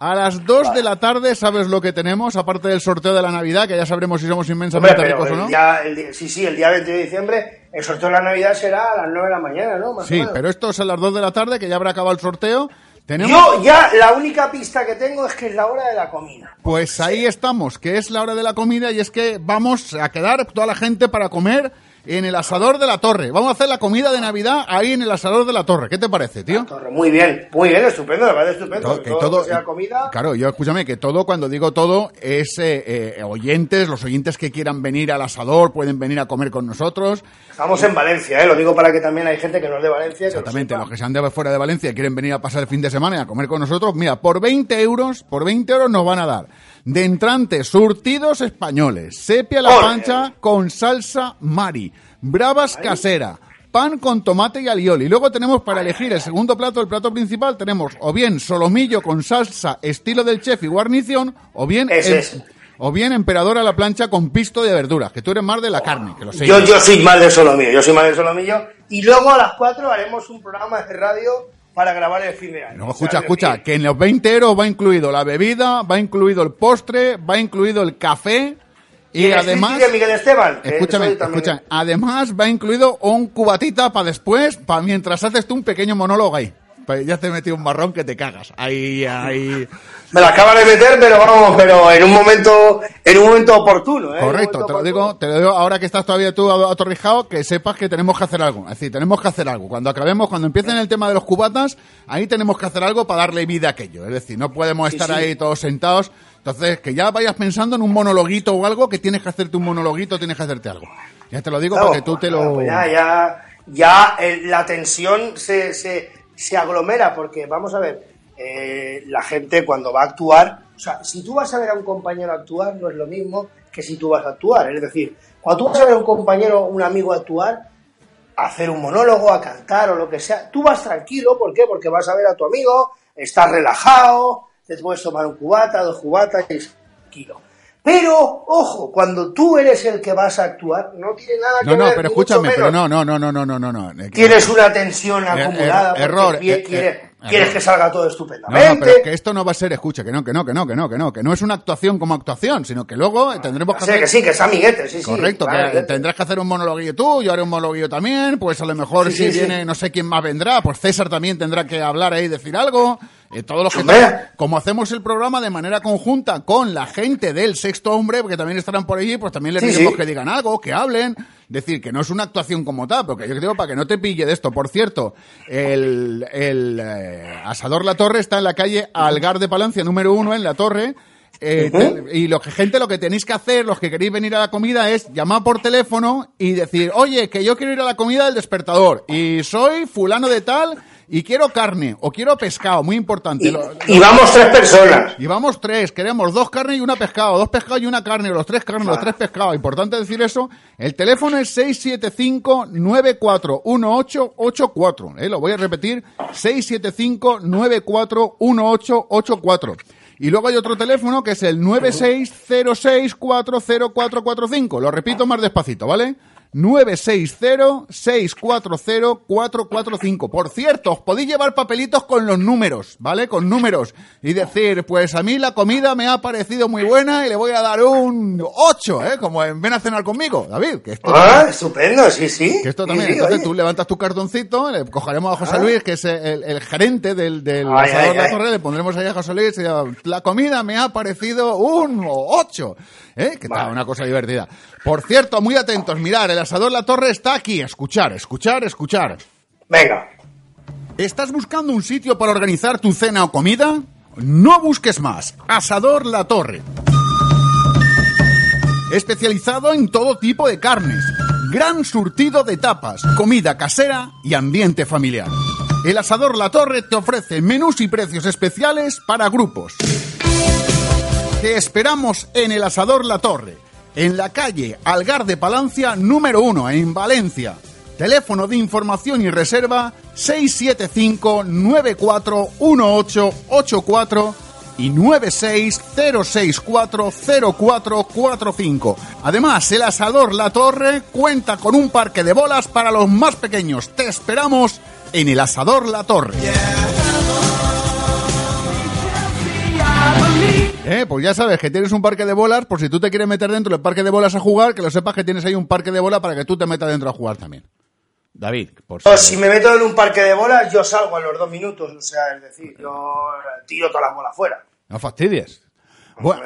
A las 2 de la tarde, ¿sabes lo que tenemos? Aparte del sorteo de la Navidad, que ya sabremos si somos inmensamente ricos o no. día- el sí, sí, el día 20 de diciembre, el sorteo de la Navidad será a las 9 de la mañana, ¿no? Más Sí, pero esto es a las 2 de la tarde, que ya habrá acabado el sorteo. Tenemos... Yo ya, la única pista que tengo es que es la hora de la comida. Pues ahí estamos, que es la hora de la comida y es que vamos a quedar toda la gente para comer en el asador de la torre. Vamos a hacer la comida de Navidad ahí en el asador de la torre. ¿Qué te parece, tío? Muy bien, muy bien, estupendo, me parece estupendo. Todo- que Todo todo- lo que sea comida. Claro, yo escúchame que todo, cuando digo todo, es eh, eh, oyentes, los oyentes que quieran venir al asador pueden venir a comer con nosotros. Estamos en Valencia, ¿eh? lo digo para que también hay gente que no es de Valencia. que lo Exactamente, sepa. los que sean de fuera de Valencia y quieren venir a pasar el fin de semana y a comer con nosotros, mira, por 20 euros, por 20 euros nos van a dar de entrantes surtidos españoles, sepia a la pancha con salsa mari, bravas casera, pan con tomate y alioli. Y luego tenemos para elegir el segundo plato, el plato principal, tenemos o bien solomillo con salsa estilo del chef y guarnición, o bien... Em- es. O bien emperador a la plancha con pisto de verduras, que tú eres más de la carne, que lo sé. Yo, yo soy mal de solomillo, yo soy mal de solomillo. Y luego a las 4 haremos un programa de radio para grabar el fin de año. No, escucha, es escucha, que en los 20 euros va incluido la bebida, va incluido el postre, va incluido el café y, el además... de Miguel Esteban. Escúchame, escucha, además va incluido un cubatita para después, para mientras haces tú un pequeño monólogo ahí. Ya te he metido un marrón que te cagas. Ahí, ahí. Me la acaba de meter, pero vamos, pero en un momento, en un momento oportuno, ¿eh? Correcto, te lo digo, te lo digo ahora que estás todavía tú atorrijado, que sepas que tenemos que hacer algo. Es decir, tenemos que hacer algo. Cuando acabemos, cuando empiecen el tema de los cubatas, ahí tenemos que hacer algo para darle vida a aquello. Es decir, no podemos estar sí. ahí todos sentados. Entonces, que ya vayas pensando en un monologuito o algo, que tienes que hacerte un monologuito, tienes que hacerte algo. Ya te lo digo Claro, para que tú te lo... pues ya, ya, ya eh, la tensión se, se, se aglomera, porque vamos a ver, eh, la gente cuando va a actuar, o sea, si tú vas a ver a un compañero actuar, no es lo mismo que si tú vas a actuar. Es decir, cuando tú vas a ver a un compañero, un amigo actuar, a hacer un monólogo, a cantar o lo que sea, tú vas tranquilo, ¿por qué? Porque vas a ver a tu amigo, estás relajado, te puedes tomar un cubata, dos cubatas y tranquilo. Pero, ojo, cuando tú eres el que vas a actuar, no tiene nada que No, no, ver, pero ni mucho escúchame, pero no, no, no, no, no, no, no. no. Tienes una tensión Er- acumulada, error, eh, quieres, eh, que salga todo No, estupendamente. no, pero que esto no va a ser, escucha, que no, que no, que no, que no, que no, que no es una actuación como actuación, sino que luego tendremos que hacer... que sí, que es amiguete, sí, sí. Correcto, que tendrás que hacer un monologuillo tú, yo haré un monologuillo también, pues a lo mejor Sí, si sí, viene, no sé quién más vendrá, pues César también tendrá que hablar ahí y decir algo, eh, todos los que como hacemos el programa de manera conjunta con la gente del sexto hombre, porque también estarán por allí, pues también les Sí, sí. que digan algo, que hablen. Decir que no es una actuación como tal, porque yo creo para que no te pille de esto. Por cierto, el, el eh, Asador La Torre está en la calle Algar de Palancia, número uno, en La Torre. Eh, te- y lo que gente lo que tenéis que hacer, los que queréis venir a la comida, es llamar por teléfono y decir, oye, que yo quiero ir a la comida del despertador y soy fulano de tal y quiero carne o quiero pescado, muy importante. Y, Lo- y vamos tres personas. y vamos tres, queremos dos carnes y una pescado, dos pescados y una carne, los tres carnes, los tres pescados. Importante decir eso. El teléfono es 675-941884. ¿eh? Lo voy a repetir, 675-941884. Y luego hay otro teléfono que es el 9606404445. Lo repito más despacito, ¿vale? 960-640-445. Por cierto, os podéis llevar papelitos con los números, ¿vale? Con números. Y decir, pues a mí la comida me ha parecido muy buena y le voy a dar un 8, ¿eh? Como en ven a cenar conmigo, David. Que esto, Ah, estupendo, sí, sí. que esto también. sí, Entonces oye. tú levantas tu cartoncito, le cogeremos a José Ah. Luis, que es el, el gerente del, del Ay, ay, de la ay. torre, le pondremos ahí a José Luis y la comida me ha parecido un 8. ¿Eh? Que está una cosa divertida. Por cierto, muy atentos, mirar, el asador La Torre está aquí. Escuchar, escuchar, escuchar. Venga. ¿Estás buscando un sitio para organizar tu cena o comida? No busques más. Asador La Torre. Especializado en todo tipo de carnes. Gran surtido de tapas, comida casera y ambiente familiar. El Asador La Torre te ofrece menús y precios especiales para grupos. Te esperamos en el Asador La Torre, en la calle Algar de Palancia número 1, en Valencia. Teléfono de información y reserva 675-941884 y 960640445. Además, el Asador La Torre cuenta con un parque de bolas para los más pequeños. Te esperamos en el Asador La Torre. Eh, pues ya sabes que tienes un parque de bolas, por si tú te quieres meter dentro del parque de bolas a jugar, que lo sepas que tienes ahí un parque de bolas para que tú te metas dentro a jugar también. David, por No, si me meto en un parque de bolas, yo salgo a los dos minutos. O sea, es decir, yo tiro todas las bolas fuera. No fastidies. Bueno,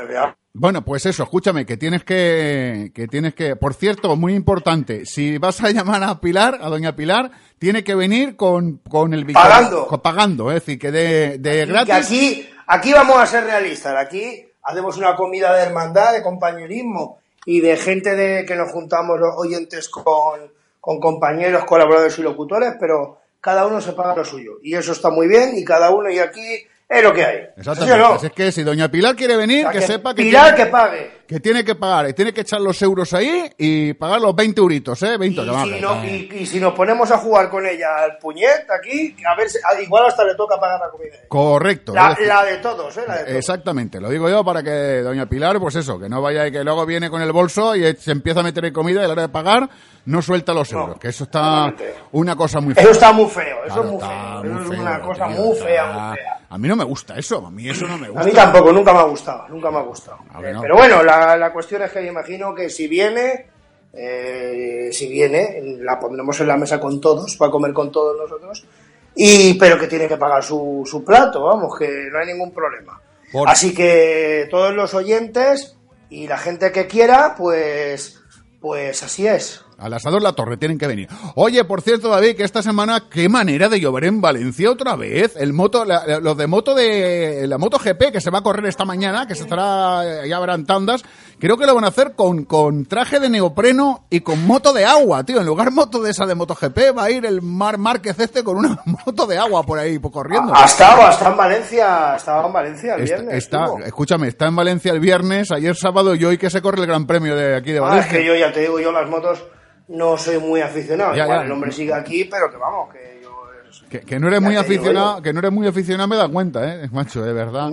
bueno, pues eso, escúchame, que tienes que, que tienes que, por cierto, muy importante, si vas a llamar a Pilar, a doña Pilar, tiene que venir con, con el billete- Pagando. con- pagando, es decir, que de, gratis. que aquí, aquí vamos a ser realistas. Aquí hacemos una comida de hermandad, de compañerismo y de gente de que nos juntamos los oyentes con, con compañeros, colaboradores y locutores, pero cada uno se paga lo suyo. Y eso está muy bien y cada uno y aquí es lo que hay. ¿Sí o Exactamente. no? Así Es que si doña Pilar quiere venir, O sea, que, que sepa que Pilar tiene, que pague. que tiene que pagar, y tiene que echar los euros ahí y pagar los 20 euritos, ¿eh? 20, Y que si, no- y- y si nos ponemos a jugar con ella al puñet aquí, a ver, igual hasta le toca pagar la comida. Correcto. La, de todos, ¿eh? La de todos. Exactamente, lo digo yo para que doña Pilar, pues eso, que no vaya y que luego viene con el bolso y se empieza a meter en comida y a la hora de pagar no suelta los euros, que eso está una cosa muy fea. Eso está muy feo, eso Claro, es muy feo. muy Eso es feo, una cosa muy fea, muy fea. A mí no me gusta eso, a mí eso no me gusta. A mí tampoco, nunca me ha gustado, nunca me ha gustado. No. Pero bueno, la, la cuestión es que yo imagino que si viene, eh, si viene, la pondremos en la mesa con todos, para comer con todos nosotros, y pero que tiene que pagar su, su plato, vamos, que no hay ningún problema. Por- Así que todos los oyentes y la gente que quiera, pues, pues así es. Al asador La Torre tienen que venir. Oye, por cierto, David, que esta semana, qué manera de llover en Valencia otra vez. El moto, la- los de moto de, la moto GP que se va a correr esta mañana, que se estará, ya habrán tandas, creo que lo van a hacer con, con traje de neopreno y con moto de agua, tío. En lugar moto de esa de MotoGP, va a ir el Mar Márquez este con una moto de agua por ahí, pues, corriendo. Ha estado, ha estado en Valencia, estaba en Valencia el Está, viernes. está- escúchame, está en Valencia el viernes, ayer sábado y hoy que se corre el Gran Premio de aquí de Ah, es Valencia. que yo ya te digo, yo las motos no soy muy aficionado. Ya, Igual ya. el hombre sigue aquí, pero que vamos, que yo... Que, que no eres Ya muy digo aficionado, que no eres muy aficionado me da cuenta, eh, macho, de verdad.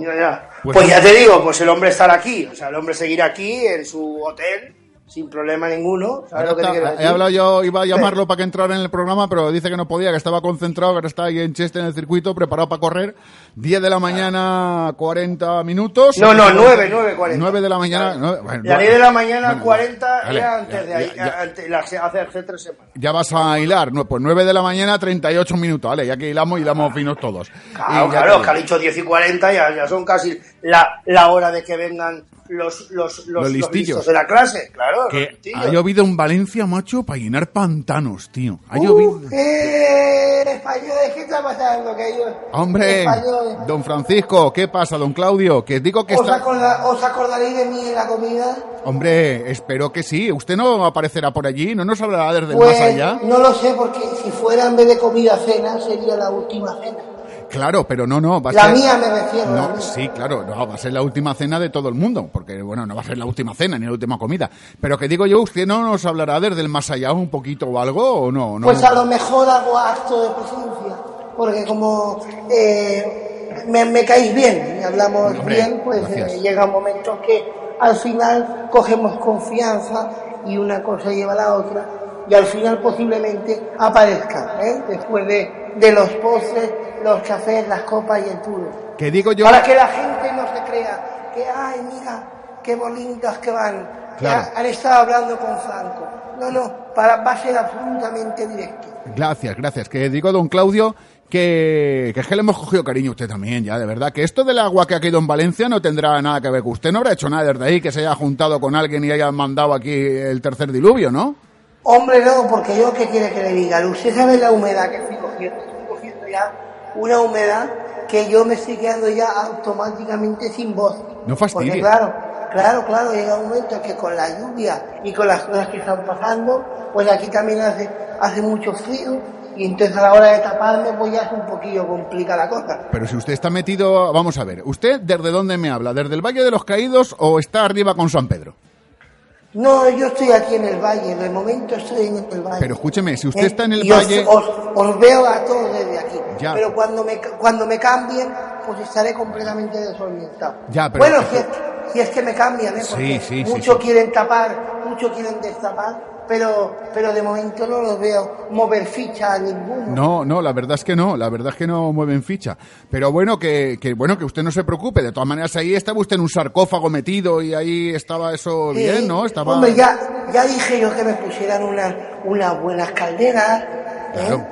Pues Pues, ya te digo, pues el hombre estará aquí, o sea, el hombre seguirá aquí en su hotel, sin problema ninguno. ¿Sabes lo que te Está- quiero he hablado yo, iba a llamarlo para que entrara en el programa, pero dice que no podía, que estaba concentrado, que ahora está ahí en Cheste en el circuito, preparado para correr. 10 de la mañana, 40 minutos. No, no, 9, 9, 40. 9 de la mañana. nueve- bueno, La 10 de la mañana, bueno, 40 vale, era ya, antes de ya, ahí, ya. ante- la- hace, hace tres semanas. Ya vas a hilar, no, pues 9 de la mañana, 38 minutos, vale, ya que hilamos, hilamos finos todos. Claro, Y claro, que ha dicho 10 y 40, ya, ya son casi la, la hora de que vengan los, los, los, Los los listillos. listos de la clase. Claro, los que ha llovido en Valencia, macho, para llenar pantanos, tío. Ha Uh, llovido. eh, españoles, ¿qué está pasando? Que yo, Hombre, españoles. don Francisco, ¿qué pasa, don Claudio? Que digo que ¿Os, está... acorda- ¿Os acordaréis de mí en la comida? Hombre, espero que sí. ¿Usted no aparecerá por allí? ¿No nos hablará desde el Pues más allá? no lo sé, porque si fuera en vez de comida cena, sería la última cena. Claro, pero no, no. Va a La ser... mía me refiero, No, mía. sí, claro, no, va a ser la última cena de todo el mundo, porque, bueno, no va a ser la última cena ni la última comida. Pero que digo yo, ¿usted no nos hablará desde el más allá un poquito o algo o no? no? Pues a lo mejor hago acto de presencia, porque como eh, me, me caéis bien y hablamos Hombre, bien, pues eh, llega un momento que al final cogemos confianza y una cosa lleva a la otra y al final posiblemente aparezca, ¿eh? después de, de los postres, los cafés, las copas y el puro. Que digo yo... Para que la gente no se crea que, ay, mira, qué bonitas que van. Claro. Ya han estado hablando con Franco. No, no, para, va a ser absolutamente directo. Gracias, gracias. Que digo, don Claudio, que, que es que le hemos cogido cariño a usted también, ya, de verdad. Que esto del agua que ha caído en Valencia no tendrá nada que ver con usted. No habrá hecho nada desde ahí que se haya juntado con alguien y haya mandado aquí el tercer diluvio, ¿no? Hombre, no, porque yo, ¿qué quiere que le diga? Usted sabe la humedad que estoy cogiendo. Estoy cogiendo ya una humedad que yo me estoy quedando ya automáticamente sin voz. No fastidie. Porque claro, claro, claro, llega un momento que con la lluvia y con las cosas que están pasando, pues aquí también hace, hace mucho frío y entonces a la hora de taparme pues ya es un poquillo complicada la cosa. Pero si usted está metido, vamos a ver, ¿usted desde dónde me habla? ¿Desde el Valle de los Caídos o está arriba con San Pedro? No, yo estoy aquí en el valle, de momento estoy en el valle. Pero escúcheme, si usted ¿Eh? está en el Y Valle... Os, os veo a todos desde aquí. Ya. Pero cuando me, cuando me cambien, pues estaré completamente desorientado. Ya, pero- Bueno, si es, si es que me cambian, ¿eh? Porque Sí, sí, sí, muchos sí. quieren tapar, muchos quieren destapar, pero, pero de momento no los veo mover ficha a ninguno. No, no, la verdad es que no, la verdad es que no mueven ficha. Pero bueno, que, que bueno, que usted no se preocupe, de todas maneras ahí estaba usted en un sarcófago metido y ahí estaba eso bien, Sí. ¿no? Estaba... Hombre, ya, ya dije yo que me pusieran unas unas buenas calderas, ¿eh? Claro.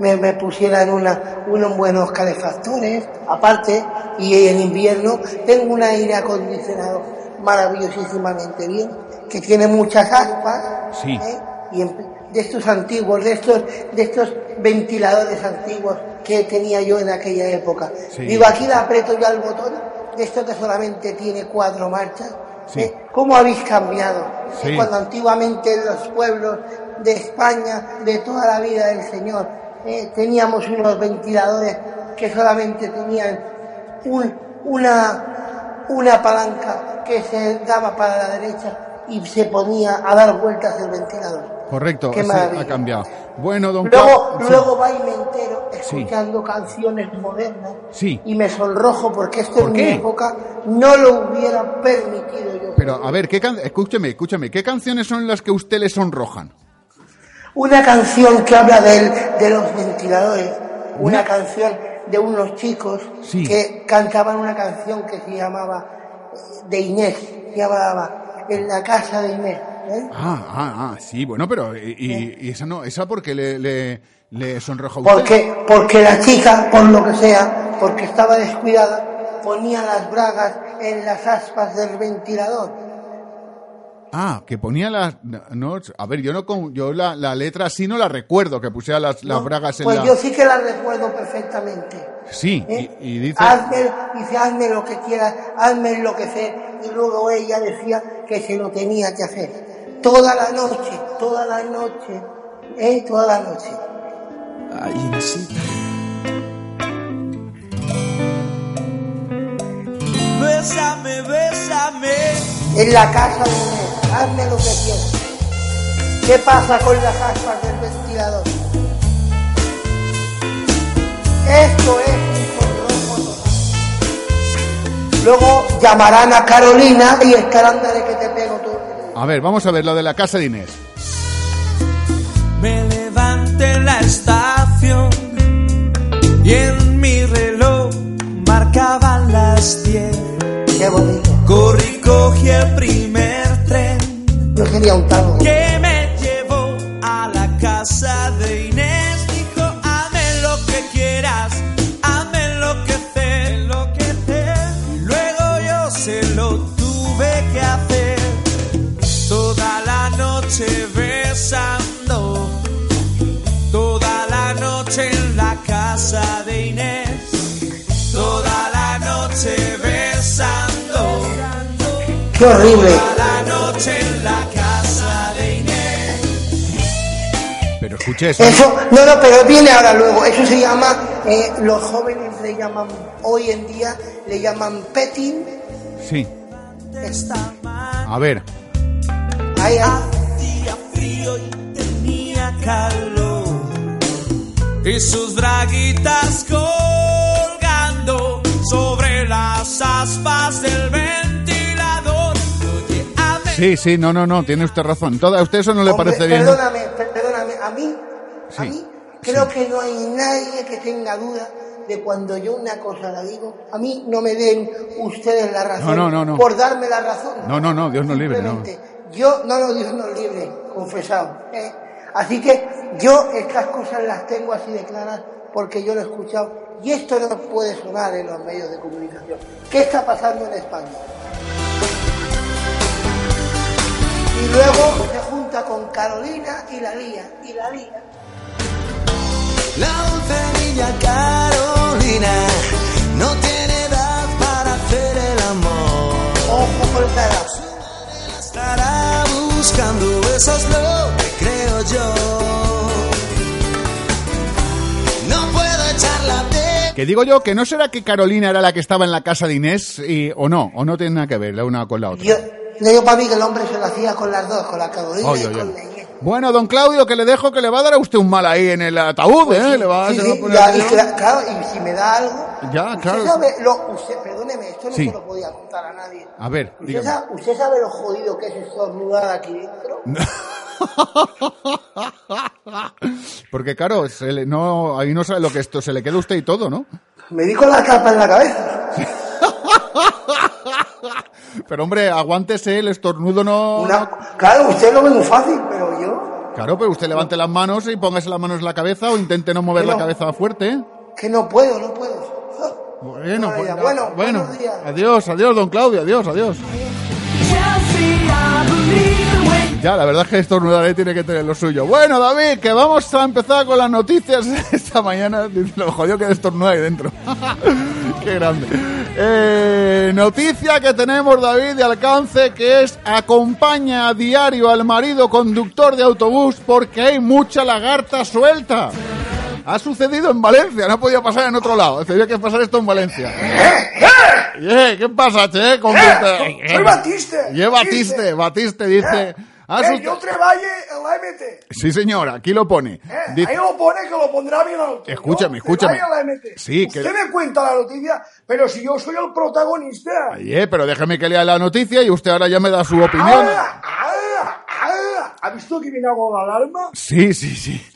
me, me pusieran una, unos buenos calefactores, aparte, y en invierno tengo un aire acondicionado maravillosísimamente bien, que tiene muchas aspas, Sí. ¿eh? y de estos antiguos, de estos, de estos ventiladores antiguos que tenía yo en aquella época. Sí. Digo, aquí le aprieto ya el botón, de esto que solamente tiene cuatro marchas. Sí. ¿eh? ¿Cómo habéis cambiado? Sí. Cuando antiguamente en los pueblos de España, de toda la vida del Señor, eh, teníamos unos ventiladores que solamente tenían un- una, una palanca que se daba para la derecha y se ponía a dar vueltas el ventilador. Correcto, Qué ha cambiado. Bueno, don Luego, Cla- sí. luego va y me entero escuchando canciones modernas Sí. y me sonrojo porque esto ¿Por en qué? mi época no lo hubiera permitido yo. Pero a ver, ¿qué can- escúcheme, escúcheme, ¿qué canciones son las que usted le sonrojan? Una canción que habla del- de los ventiladores, una canción de unos chicos que cantaban una canción que se llamaba eh, de Inés, se llamaba En la casa de Inés. ¿eh? Ah, ah, ah, sí, bueno, pero y, y- y esa no, esa porque le, le, le sonroja usted. Porque, porque la chica, por lo que sea, porque estaba descuidada, ponía las bragas en las aspas del ventilador. Ah, que ponía las, no, a ver, yo no, con- yo la, la letra sí no la recuerdo, que pusiera las, las ¿no? bragas en Pues la, yo sí que la recuerdo perfectamente. sí, ¿eh? y, y dice, Hazme, dice, hazme lo que quieras, hazme enloquecer. Y luego ella decía que se lo tenía que hacer. Toda la noche, toda la noche, ¿eh? Toda la noche. Ay, Inesita. Bésame, bésame. En la casa de Inés, hazme lo que quieras. ¿Qué pasa con las aspas del ventilador? Esto es. Luego llamarán a Carolina y estarán de que te pego día. A ver, vamos a ver lo de la casa de Inés. Me levanté en la estación y en mi reloj marcaban las 10. Qué bonito. Corrí, cogí el primer tren Yo quería un tango. que me llevó a la casa de Inés. De Inés. Pero escuche eso. Eso, no, no, pero viene ahora luego. Eso se llama, eh, los jóvenes le llaman, hoy en día le llaman petting. Sí. A ver. Ahí, ahí. Hacía frío y tenía calor. Y sus braguitas colgando sobre las aspas del ventilador. Sí, sí, no, no, no, tiene usted razón. Todo, a usted eso no le Hombre, parece bien. Perdóname, per- perdóname. A mí, a mí, creo que no hay nadie que tenga duda de cuando yo una cosa la digo. A mí no me den ustedes la razón. No, no, no, no. Por darme la razón. No, no, no, Dios nos libre, no. Yo, no, no, Dios nos libre, confesado. ¿eh? Así que yo estas cosas las tengo así de claras porque yo lo he escuchado y esto no puede sonar en los medios de comunicación. ¿Qué está pasando en España? Y luego se junta con Carolina y la lía, y la lía. La dulce niña Carolina no tiene edad para hacer el amor. Ojo con esta edad. Estará buscando, eso es lo que creo yo. No puedo echarla de Que digo yo que no será que Carolina era la que estaba en la casa de Inés y, o no, o no tiene nada que ver la una con la otra. Yo, le digo para mí que el hombre se lo hacía con las dos, con la Carolina Ay, y ay, con la. Bueno, don Claudio, que le dejo que le va a dar a usted un mal ahí en el ataúd, ¿eh? Le va, Sí, se va a sí, poner ya, ahí, y ¿no? cla- claro, y si me da algo. Ya, usted claro. Sabe lo, usted, perdóneme, esto no Sí. se lo podía contar a nadie. A ver, ¿Usted sabe, usted sabe lo jodido que es estornudar aquí dentro? Porque claro, se le- no, ahí no sabe lo que esto, se le queda a usted y todo, ¿no? Me di con la capa en la cabeza. Pero hombre, aguántese, el estornudo no... Una- claro, usted lo ve muy fácil, pero yo, Claro, pero usted levante las manos y póngase las manos en la cabeza o intente no mover la cabeza fuerte, que no puedo, no puedo. Bueno, pues bueno, bueno, adiós, adiós, don Claudio, adiós, adiós. Ya, la verdad es que estornudar eh, tiene que tener lo suyo. Bueno, David, que vamos a empezar con las noticias esta mañana. Lo jodido que estornuda ahí dentro. Qué grande. Eh, noticia que tenemos, David, de alcance, que es acompaña a diario al marido conductor de autobús porque hay mucha lagarta suelta. Ha sucedido en Valencia, no podía pasar en otro lado. Tenía que pasar esto en Valencia. Eh, ¿Qué pasa, che? Con- Soy Batiste. Y es Batiste, Batiste dice... Eh, yo treballe en la MT. Sí, señor, aquí lo pone. Eh, Dice- ahí lo pone que lo pondrá bien. Escúchame, Yo escúchame. la MT. Sí, que- Usted me cuenta la noticia, pero si yo soy el protagonista. Ay, eh, pero déjeme que lea la noticia y usted ahora ya me da su opinión. ¿Ha visto que viene algo de alarma? Sí, sí, sí.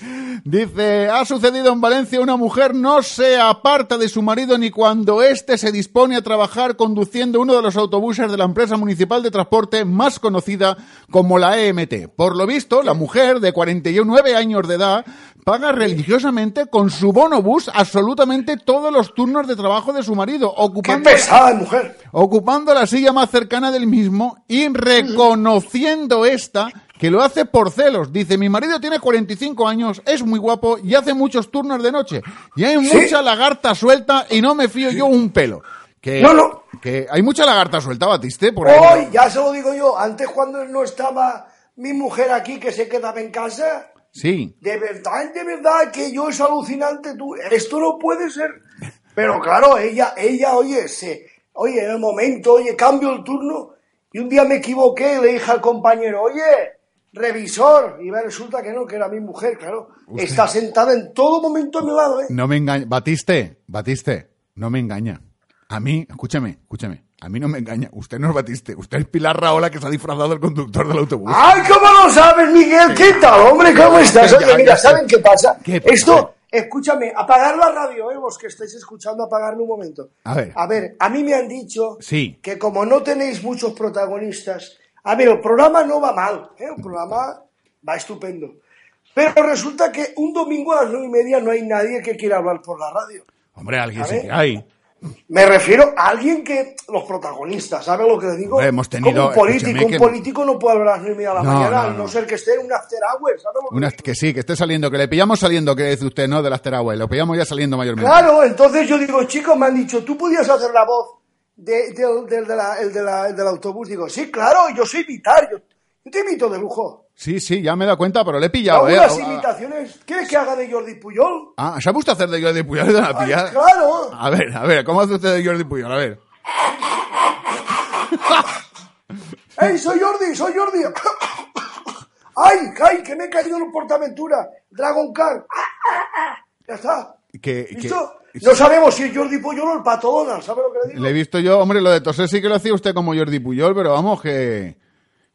Dice, ha sucedido en Valencia una mujer no se aparta de su marido ni cuando éste se dispone a trabajar conduciendo uno de los autobuses de la empresa municipal de transporte más conocida como la EMT. Por lo visto, la mujer de 49 años de edad paga religiosamente con su bono bus absolutamente todos los turnos de trabajo de su marido, ocupando, ¡Qué pesada mujer! ocupando la silla más cercana del mismo y reconociendo esta que lo hace por celos. Dice, mi marido tiene 45 años, es muy guapo y hace muchos turnos de noche. Y hay ¿Sí? mucha lagarta suelta y no me fío yo un pelo. Que, No, no. que hay mucha lagarta suelta, Batiste, por ahí. Hoy, ya se lo digo yo, antes cuando no estaba mi mujer aquí que se quedaba en casa, Sí. de verdad, de verdad que yo es alucinante, tú, esto no puede ser. Pero claro, ella, ella, oye, se, oye, en el momento, oye, cambio el turno, y un día me equivoqué y le dije al compañero, oye, revisor, y me resulta que no, que era mi mujer, claro, Usted- está sentada en todo momento a mi lado, ¿eh? No me engaña. Batiste, Batiste, no me engaña. A mí, escúchame, escúchame. A mí no me engaña. Usted no es Batiste. Usted es Pilar Raola que se ha disfrazado del conductor del autobús. ¡Ay, cómo lo sabes, Miguel! ¿Qué tal, hombre? ¿Cómo estás? Oye, mira. ¿saben qué pasa? ¿Qué pasa? Esto, escúchame, apagar la radio, ¿eh? Vos que estáis escuchando, apagarme un momento. A ver. A ver, a mí me han dicho Sí. que como no tenéis muchos protagonistas, a ver, el programa no va mal, ¿eh? el programa va estupendo. Pero resulta que un domingo a las nueve y media no hay nadie que quiera hablar por la radio. Hombre, alguien sí que hay. Me refiero a alguien que, los protagonistas, ¿sabes lo que le digo? Hombre, hemos tenido- Como un político, un que- político no puede hablar a las nueve y media de la No, mañana, no, a no no. ser que esté en un after hour, ¿sabes lo que Una- que sí, que esté saliendo, que le pillamos saliendo, que dice usted, ¿no? De las terahuel. Lo pillamos ya saliendo mayormente. Claro, entonces yo digo, chicos, me han dicho, ¿tú podías hacer la voz de- del- del, de la- el de la- el del autobús? Digo, sí, claro, yo soy imitar, yo, yo te imito de lujo. Sí, sí, ya me he dado cuenta, pero le he pillado, ¿eh? Algunas Ah, imitaciones, ¿quieres que haga de Jordi Puyol? Ah, ¿sabe usted hacer de Jordi Puyol de la Ay, claro. A ver, a ver, ¿cómo hace usted de Jordi Puyol? A ver. ¡Ey, soy Jordi, soy Jordi! ¡Ay, ay, que me he caído en un Portaventura! ¡Dragon Car! Ya está. Que. No sabemos si es Jordi Puyol o el Pato Donald, ¿sabes lo que le digo? le he visto yo, hombre, lo de toser sí que lo hacía usted como Jordi Puyol, pero vamos, que...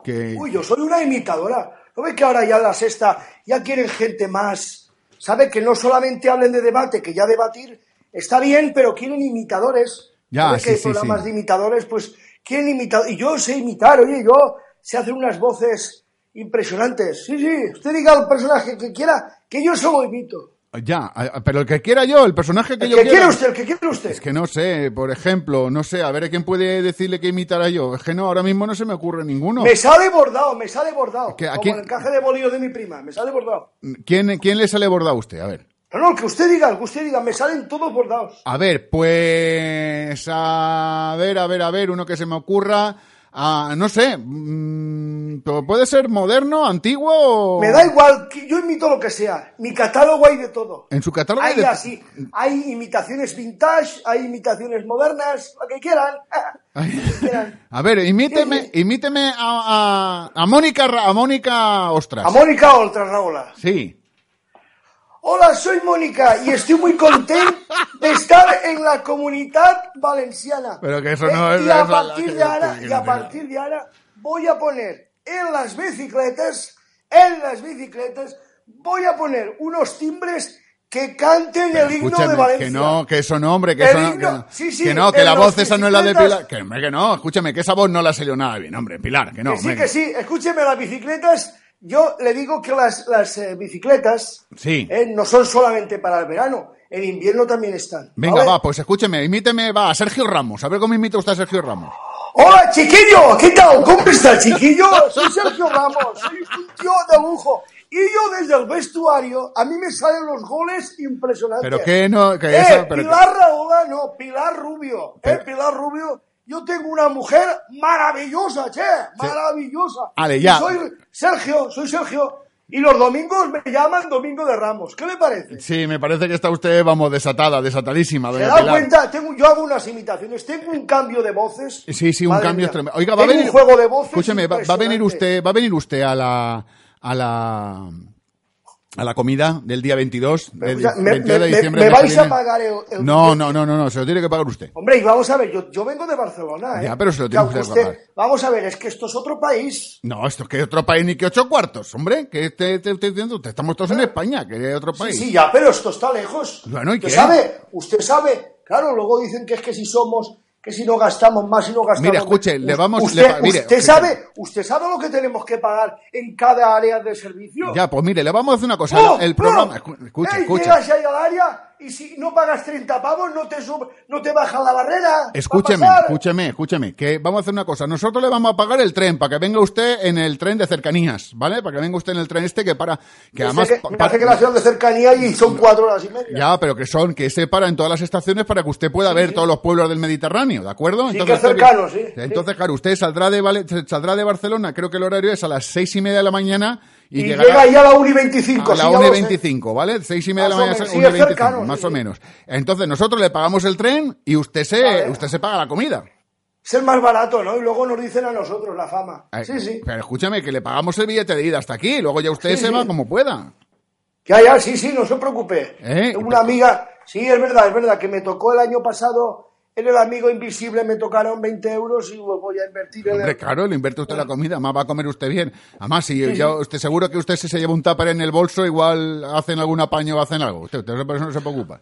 que Uy, yo soy una imitadora. ¿No ves que ahora ya la sexta ya quieren gente más? ¿Sabe? Que no solamente hablen de debate, que ya debatir está bien, pero quieren imitadores. Ya, ¿Sabe sí, que hay sí, programas sí. de imitadores, pues quieren imitar. Y yo sé imitar, oye, yo sé hacer unas voces impresionantes. Sí, sí, usted diga al personaje que quiera, que yo solo imito. Ya, pero el que quiera yo, el personaje que El yo que quiera... usted, el que quiera usted. Es que no sé, por ejemplo, no sé, a ver quién puede decirle que imitara yo. Es que no, ahora mismo no se me ocurre ninguno. Me sale bordado, me sale bordado. A Como quién- el encaje de bolillo de mi prima, me sale bordado. ¿Quién, ¿Quién le sale bordado a usted? A ver. No, no, que usted diga, que usted diga, me salen todos bordados. A ver, pues... A ver, a ver, a ver, uno que se me ocurra... Ah, no sé, mm, pero puede ser moderno, antiguo o... Me da igual, yo imito lo que sea. Mi catálogo hay de todo. En su catálogo Hay hay de- así, hay imitaciones vintage, hay imitaciones modernas, lo que quieran. A ver, imíteme, imíteme a, a, a Mónica, a Mónica Ostras. A Mónica Oltra, Raola. Sí. Hola, soy Mónica y estoy muy contento de estar en la comunidad valenciana. Pero que eso no es- Y a partir de ahora, y a partir de ahora voy a poner en las bicicletas, en las bicicletas, voy a poner unos timbres que canten el himno de Valencia. que no, que eso no, hombre, que El eso no, himno, que, sí, sí, que no, que la voz esa no es la de. Pilar, que, hombre, que no, escúchame, que esa voz no la salió nada bien, hombre, Pilar, que no, que sí, hombre, que sí. Escúcheme, las bicicletas, yo le digo que las, las eh, bicicletas Sí. eh, no son solamente para el verano, en invierno también están. Venga, ¿vale? va, pues escúcheme, imíteme, va, a Sergio Ramos, a ver cómo imita usted a Sergio Ramos. Hola, chiquillo, ¿qué tal? ¿Cómo está, chiquillo? Soy Sergio Ramos, soy un tío de lujo. Y yo desde el vestuario, a mí me salen los goles impresionantes. Pero que no, que eh, eso, pero que- Pilar Raola, no, Pilar Rubio. Eh, Pilar Rubio, yo tengo una mujer maravillosa, che, maravillosa. Ale, ya. soy Sergio, soy Sergio. Y los domingos me llaman Domingo de Ramos. ¿Qué le parece? Sí, me parece que está usted, vamos, desatada, desatadísima, ¿Se da cuenta? Tengo, yo hago unas imitaciones, tengo un cambio de voces. Sí, sí, un Madre cambio tremendo. Oiga, va a venir. un juego de voces Escúcheme, va, va a venir usted, va a venir usted a la a la a la comida del día 22 de, o sea, me- 22 de diciembre. me vais a pagar el- el No, no, no, no, no, se lo tiene que pagar usted. Hombre, y vamos a ver, yo, yo vengo de Barcelona, ¿eh? Ya, pero se lo tiene que pagar. Vamos a ver, es que esto es otro país. No, esto que otro país ni que ocho cuartos, hombre, que te, te, te- te- estamos todos en España, que es otro Sí, país. sí, ya, pero esto está lejos. Bueno, ¿y ¿Usted qué? sabe? Usted sabe. Claro, luego dicen que es que si somos, que si no gastamos más, si no gastamos Mire, escuche, le vamos- Usted, le mire, usted escuche. sabe, usted sabe lo que tenemos que pagar en cada área de servicio. Ya, pues mire, le vamos a hacer una cosa. El programa, escu- escucha, Ey, escucha. Y si no pagas 30 pavos, no te sub, no te bajan la barrera. Escúcheme, escúcheme, escúcheme, que vamos a hacer una cosa. Nosotros le vamos a pagar el tren para que venga usted en el tren de cercanías, ¿vale? Para que venga usted en el tren este que para, que además que- pa- me pa- hace que la ciudad de cercanía y son cuatro horas y media. ya, pero que son, que se para en todas las estaciones para que usted pueda ver todos los pueblos del Mediterráneo, ¿de acuerdo? Sí, que es cercano, sí. Entonces, claro, usted saldrá de, saldrá de Barcelona, creo que el horario es a las seis y media de la mañana y, llega ahí a la 1 y 25. a la ya 1 y lo sé. 25, ¿vale? Seis y media de Más la o mañana, menos, sí, 1 y es 25, cercano, más o menos. Entonces, nosotros le pagamos el tren y usted se, usted se paga la comida. Es el más barato, ¿no? Y luego nos dicen a nosotros la fama. Sí, sí. Pero escúchame, que le pagamos el billete de ida hasta aquí, luego ya usted Sí, se sí. va como pueda. Ya, ya, sí, sí, no se preocupe. ¿Eh? Una amiga, sí, es verdad, es verdad, que me tocó el año pasado en el amigo invisible me tocaron 20 euros y los voy a invertir en Hombre, el... claro, le invierte usted la comida, más va a comer usted bien. Además, si ya usted seguro que usted si se lleva un tupper en el bolso, igual hacen algún apaño o hacen algo. Usted, usted por eso no se preocupa.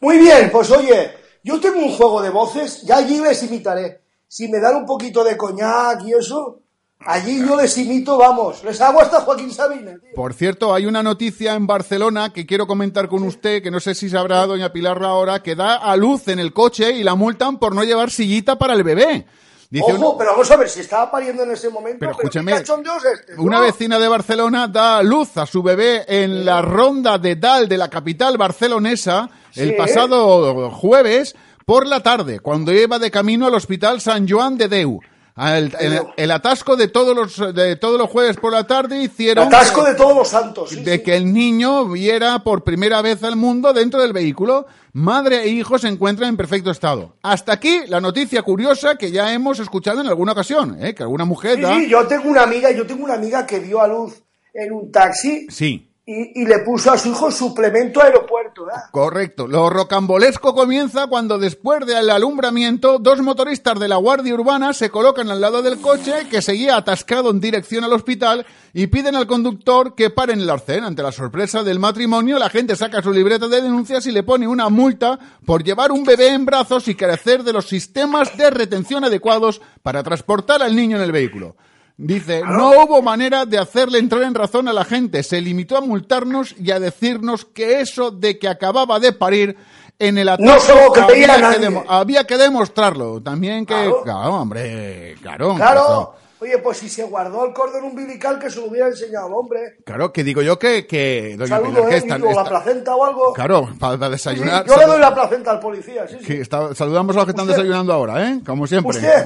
Muy bien, pues oye, yo tengo un juego de voces, ya allí les imitaré. Si me dan un poquito de coñac y eso, allí yo les imito, vamos, les hago hasta Joaquín Sabina. tío. Por cierto, hay una noticia en Barcelona que quiero comentar con usted, que no sé si sabrá doña Pilar ahora, que da a luz en el coche y la multan por no llevar sillita para el bebé. Dice Ojo, una- pero vamos a ver, si estaba pariendo en ese momento, Pero ¿qué escúcheme, cachondeo es este? Una vecina de Barcelona da a luz a su bebé en la ronda de Dal de la capital barcelonesa el pasado jueves por la tarde, cuando iba de camino al hospital San Joan de Deu. El, el- el atasco de todos los de todos los jueves por la tarde hicieron Atasco de todos los santos. sí, de sí. que el niño viera por primera vez al mundo dentro del vehículo. Madre e hijo se encuentran en perfecto estado. Hasta aquí la noticia curiosa que ya hemos escuchado en alguna ocasión, ¿eh? que alguna mujer Sí, da... sí, yo tengo una amiga, yo tengo una amiga que dio a luz en un taxi Sí. Y, le puso a su hijo suplemento aeropuerto. ¿eh? Correcto. Lo rocambolesco comienza cuando después del alumbramiento, dos motoristas de la Guardia Urbana se colocan al lado del coche que seguía atascado en dirección al hospital y piden al conductor que paren el arcén. Ante la sorpresa del matrimonio, la gente saca su libreta de denuncias y le pone una multa por llevar un bebé en brazos y carecer de los sistemas de retención adecuados para transportar al niño en el vehículo. Dice, no hubo manera de hacerle entrar en razón a la gente. Se limitó a multarnos y a decirnos que eso de que acababa de parir en el No lo creía había, que nadie. había que demostrarlo. También que, Claro. claro, hombre, claro. Claro. Oye, pues si se guardó el cordón umbilical, que se lo hubiera enseñado al hombre. Claro, que digo yo que, que doña Saludo, Pilar, que ¿eh? está- Digo, la placenta o algo. claro, para sí, desayunar. yo le doy la placenta al policía, sí, sí. Está- saludamos a los que están Usted- desayunando ahora, ¿eh? Como siempre. Usted,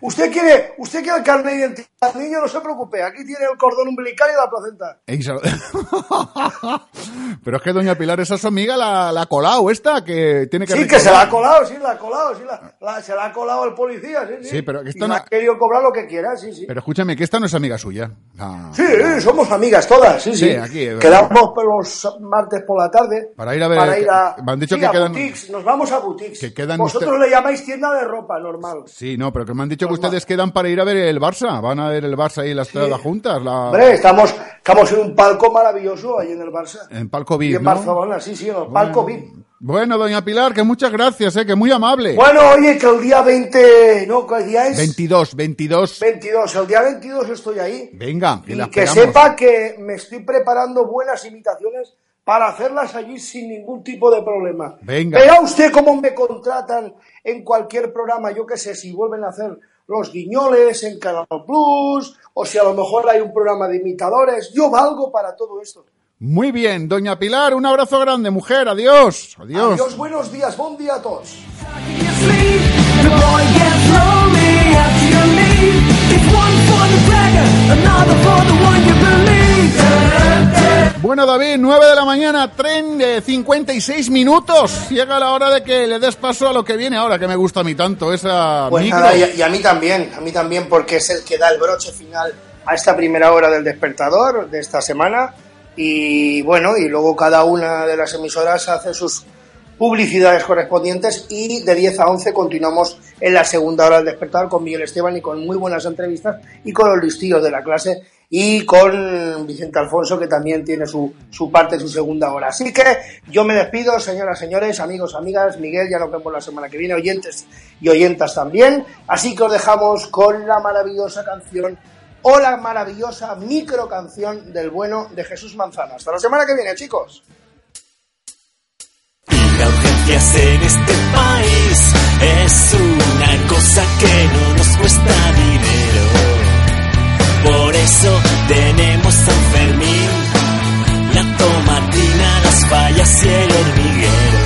usted quiere, usted quiere el carnet de identidad niño, no se preocupe. Aquí tiene el cordón umbilical y la placenta. Sal- Pero es que doña Pilar, esa es su amiga, la, la Colau, esta, que tiene que Sí, que se la ha colado, sí, la ha colado, sí, la, la- se la ha colado el policía, sí, sí. Sí, pero Y esto no- ha querido cobrar lo que quiera, sí, sí. Pero escúchame, que esta no es amiga suya. Ah, Sí, somos amigas todas, sí, sí. Sí, aquí, eh, Quedamos por los martes por la tarde. Para ir a ver- Para ir a, me han dicho sí, que a quedan- boutiques, nos vamos a boutiques. que quedan Vosotros usted- le llamáis tienda de ropa, normal. Sí, no, pero que me han dicho que ustedes quedan para ir a ver el Barça. Van a ver el Barça ahí en la estrada juntas. La... Hombre, estamos, estamos en un palco maravilloso ahí en el Barça. En Palco Y VIP, en ¿no? Barcelona, sí, sí, en el palco VIP. Bueno, doña Pilar, que muchas gracias, ¿eh? Que muy amable. Bueno, oye, que el día 20, no, ¿qué día es? 22, 22. 22, el día 22 estoy ahí. Venga, Y la que sepa que me estoy preparando buenas imitaciones para hacerlas allí sin ningún tipo de problema. Venga. Verá usted cómo me contratan en cualquier programa, yo qué sé, si vuelven a hacer los guiñoles en Canal Plus, o si a lo mejor hay un programa de imitadores, yo valgo para todo esto. Muy bien, doña Pilar, un abrazo grande, mujer. Adiós. Adiós. Adiós, buenos días, buen día a todos. Bueno, David, 9 de la mañana, tren de 56 minutos. Llega la hora de que le des paso a lo que viene ahora, que me gusta a mí tanto, esa Pues micro. nada, y a, y a mí también, a mí también, porque es el que da el broche final a esta primera hora del despertador de esta semana. Y bueno, y luego cada una de las emisoras hace sus publicidades correspondientes y de 10 a 11 continuamos en la segunda hora del despertador con Miguel Esteban y con muy buenas entrevistas y con los listillos de la clase y con Vicente Alfonso que también tiene su, su parte, su segunda hora. Así que yo me despido, señoras, señores, amigos, amigas, Miguel, ya nos vemos la semana que viene, oyentes y oyentas también. Así que os dejamos con la maravillosa canción o la maravillosa micro canción del bueno de Jesús Manzano. Hasta la semana que viene, chicos. En este país es una cosa que no nos cuesta dinero. Por eso tenemos San Fermín, la tomatina, las fallas y el hormiguero.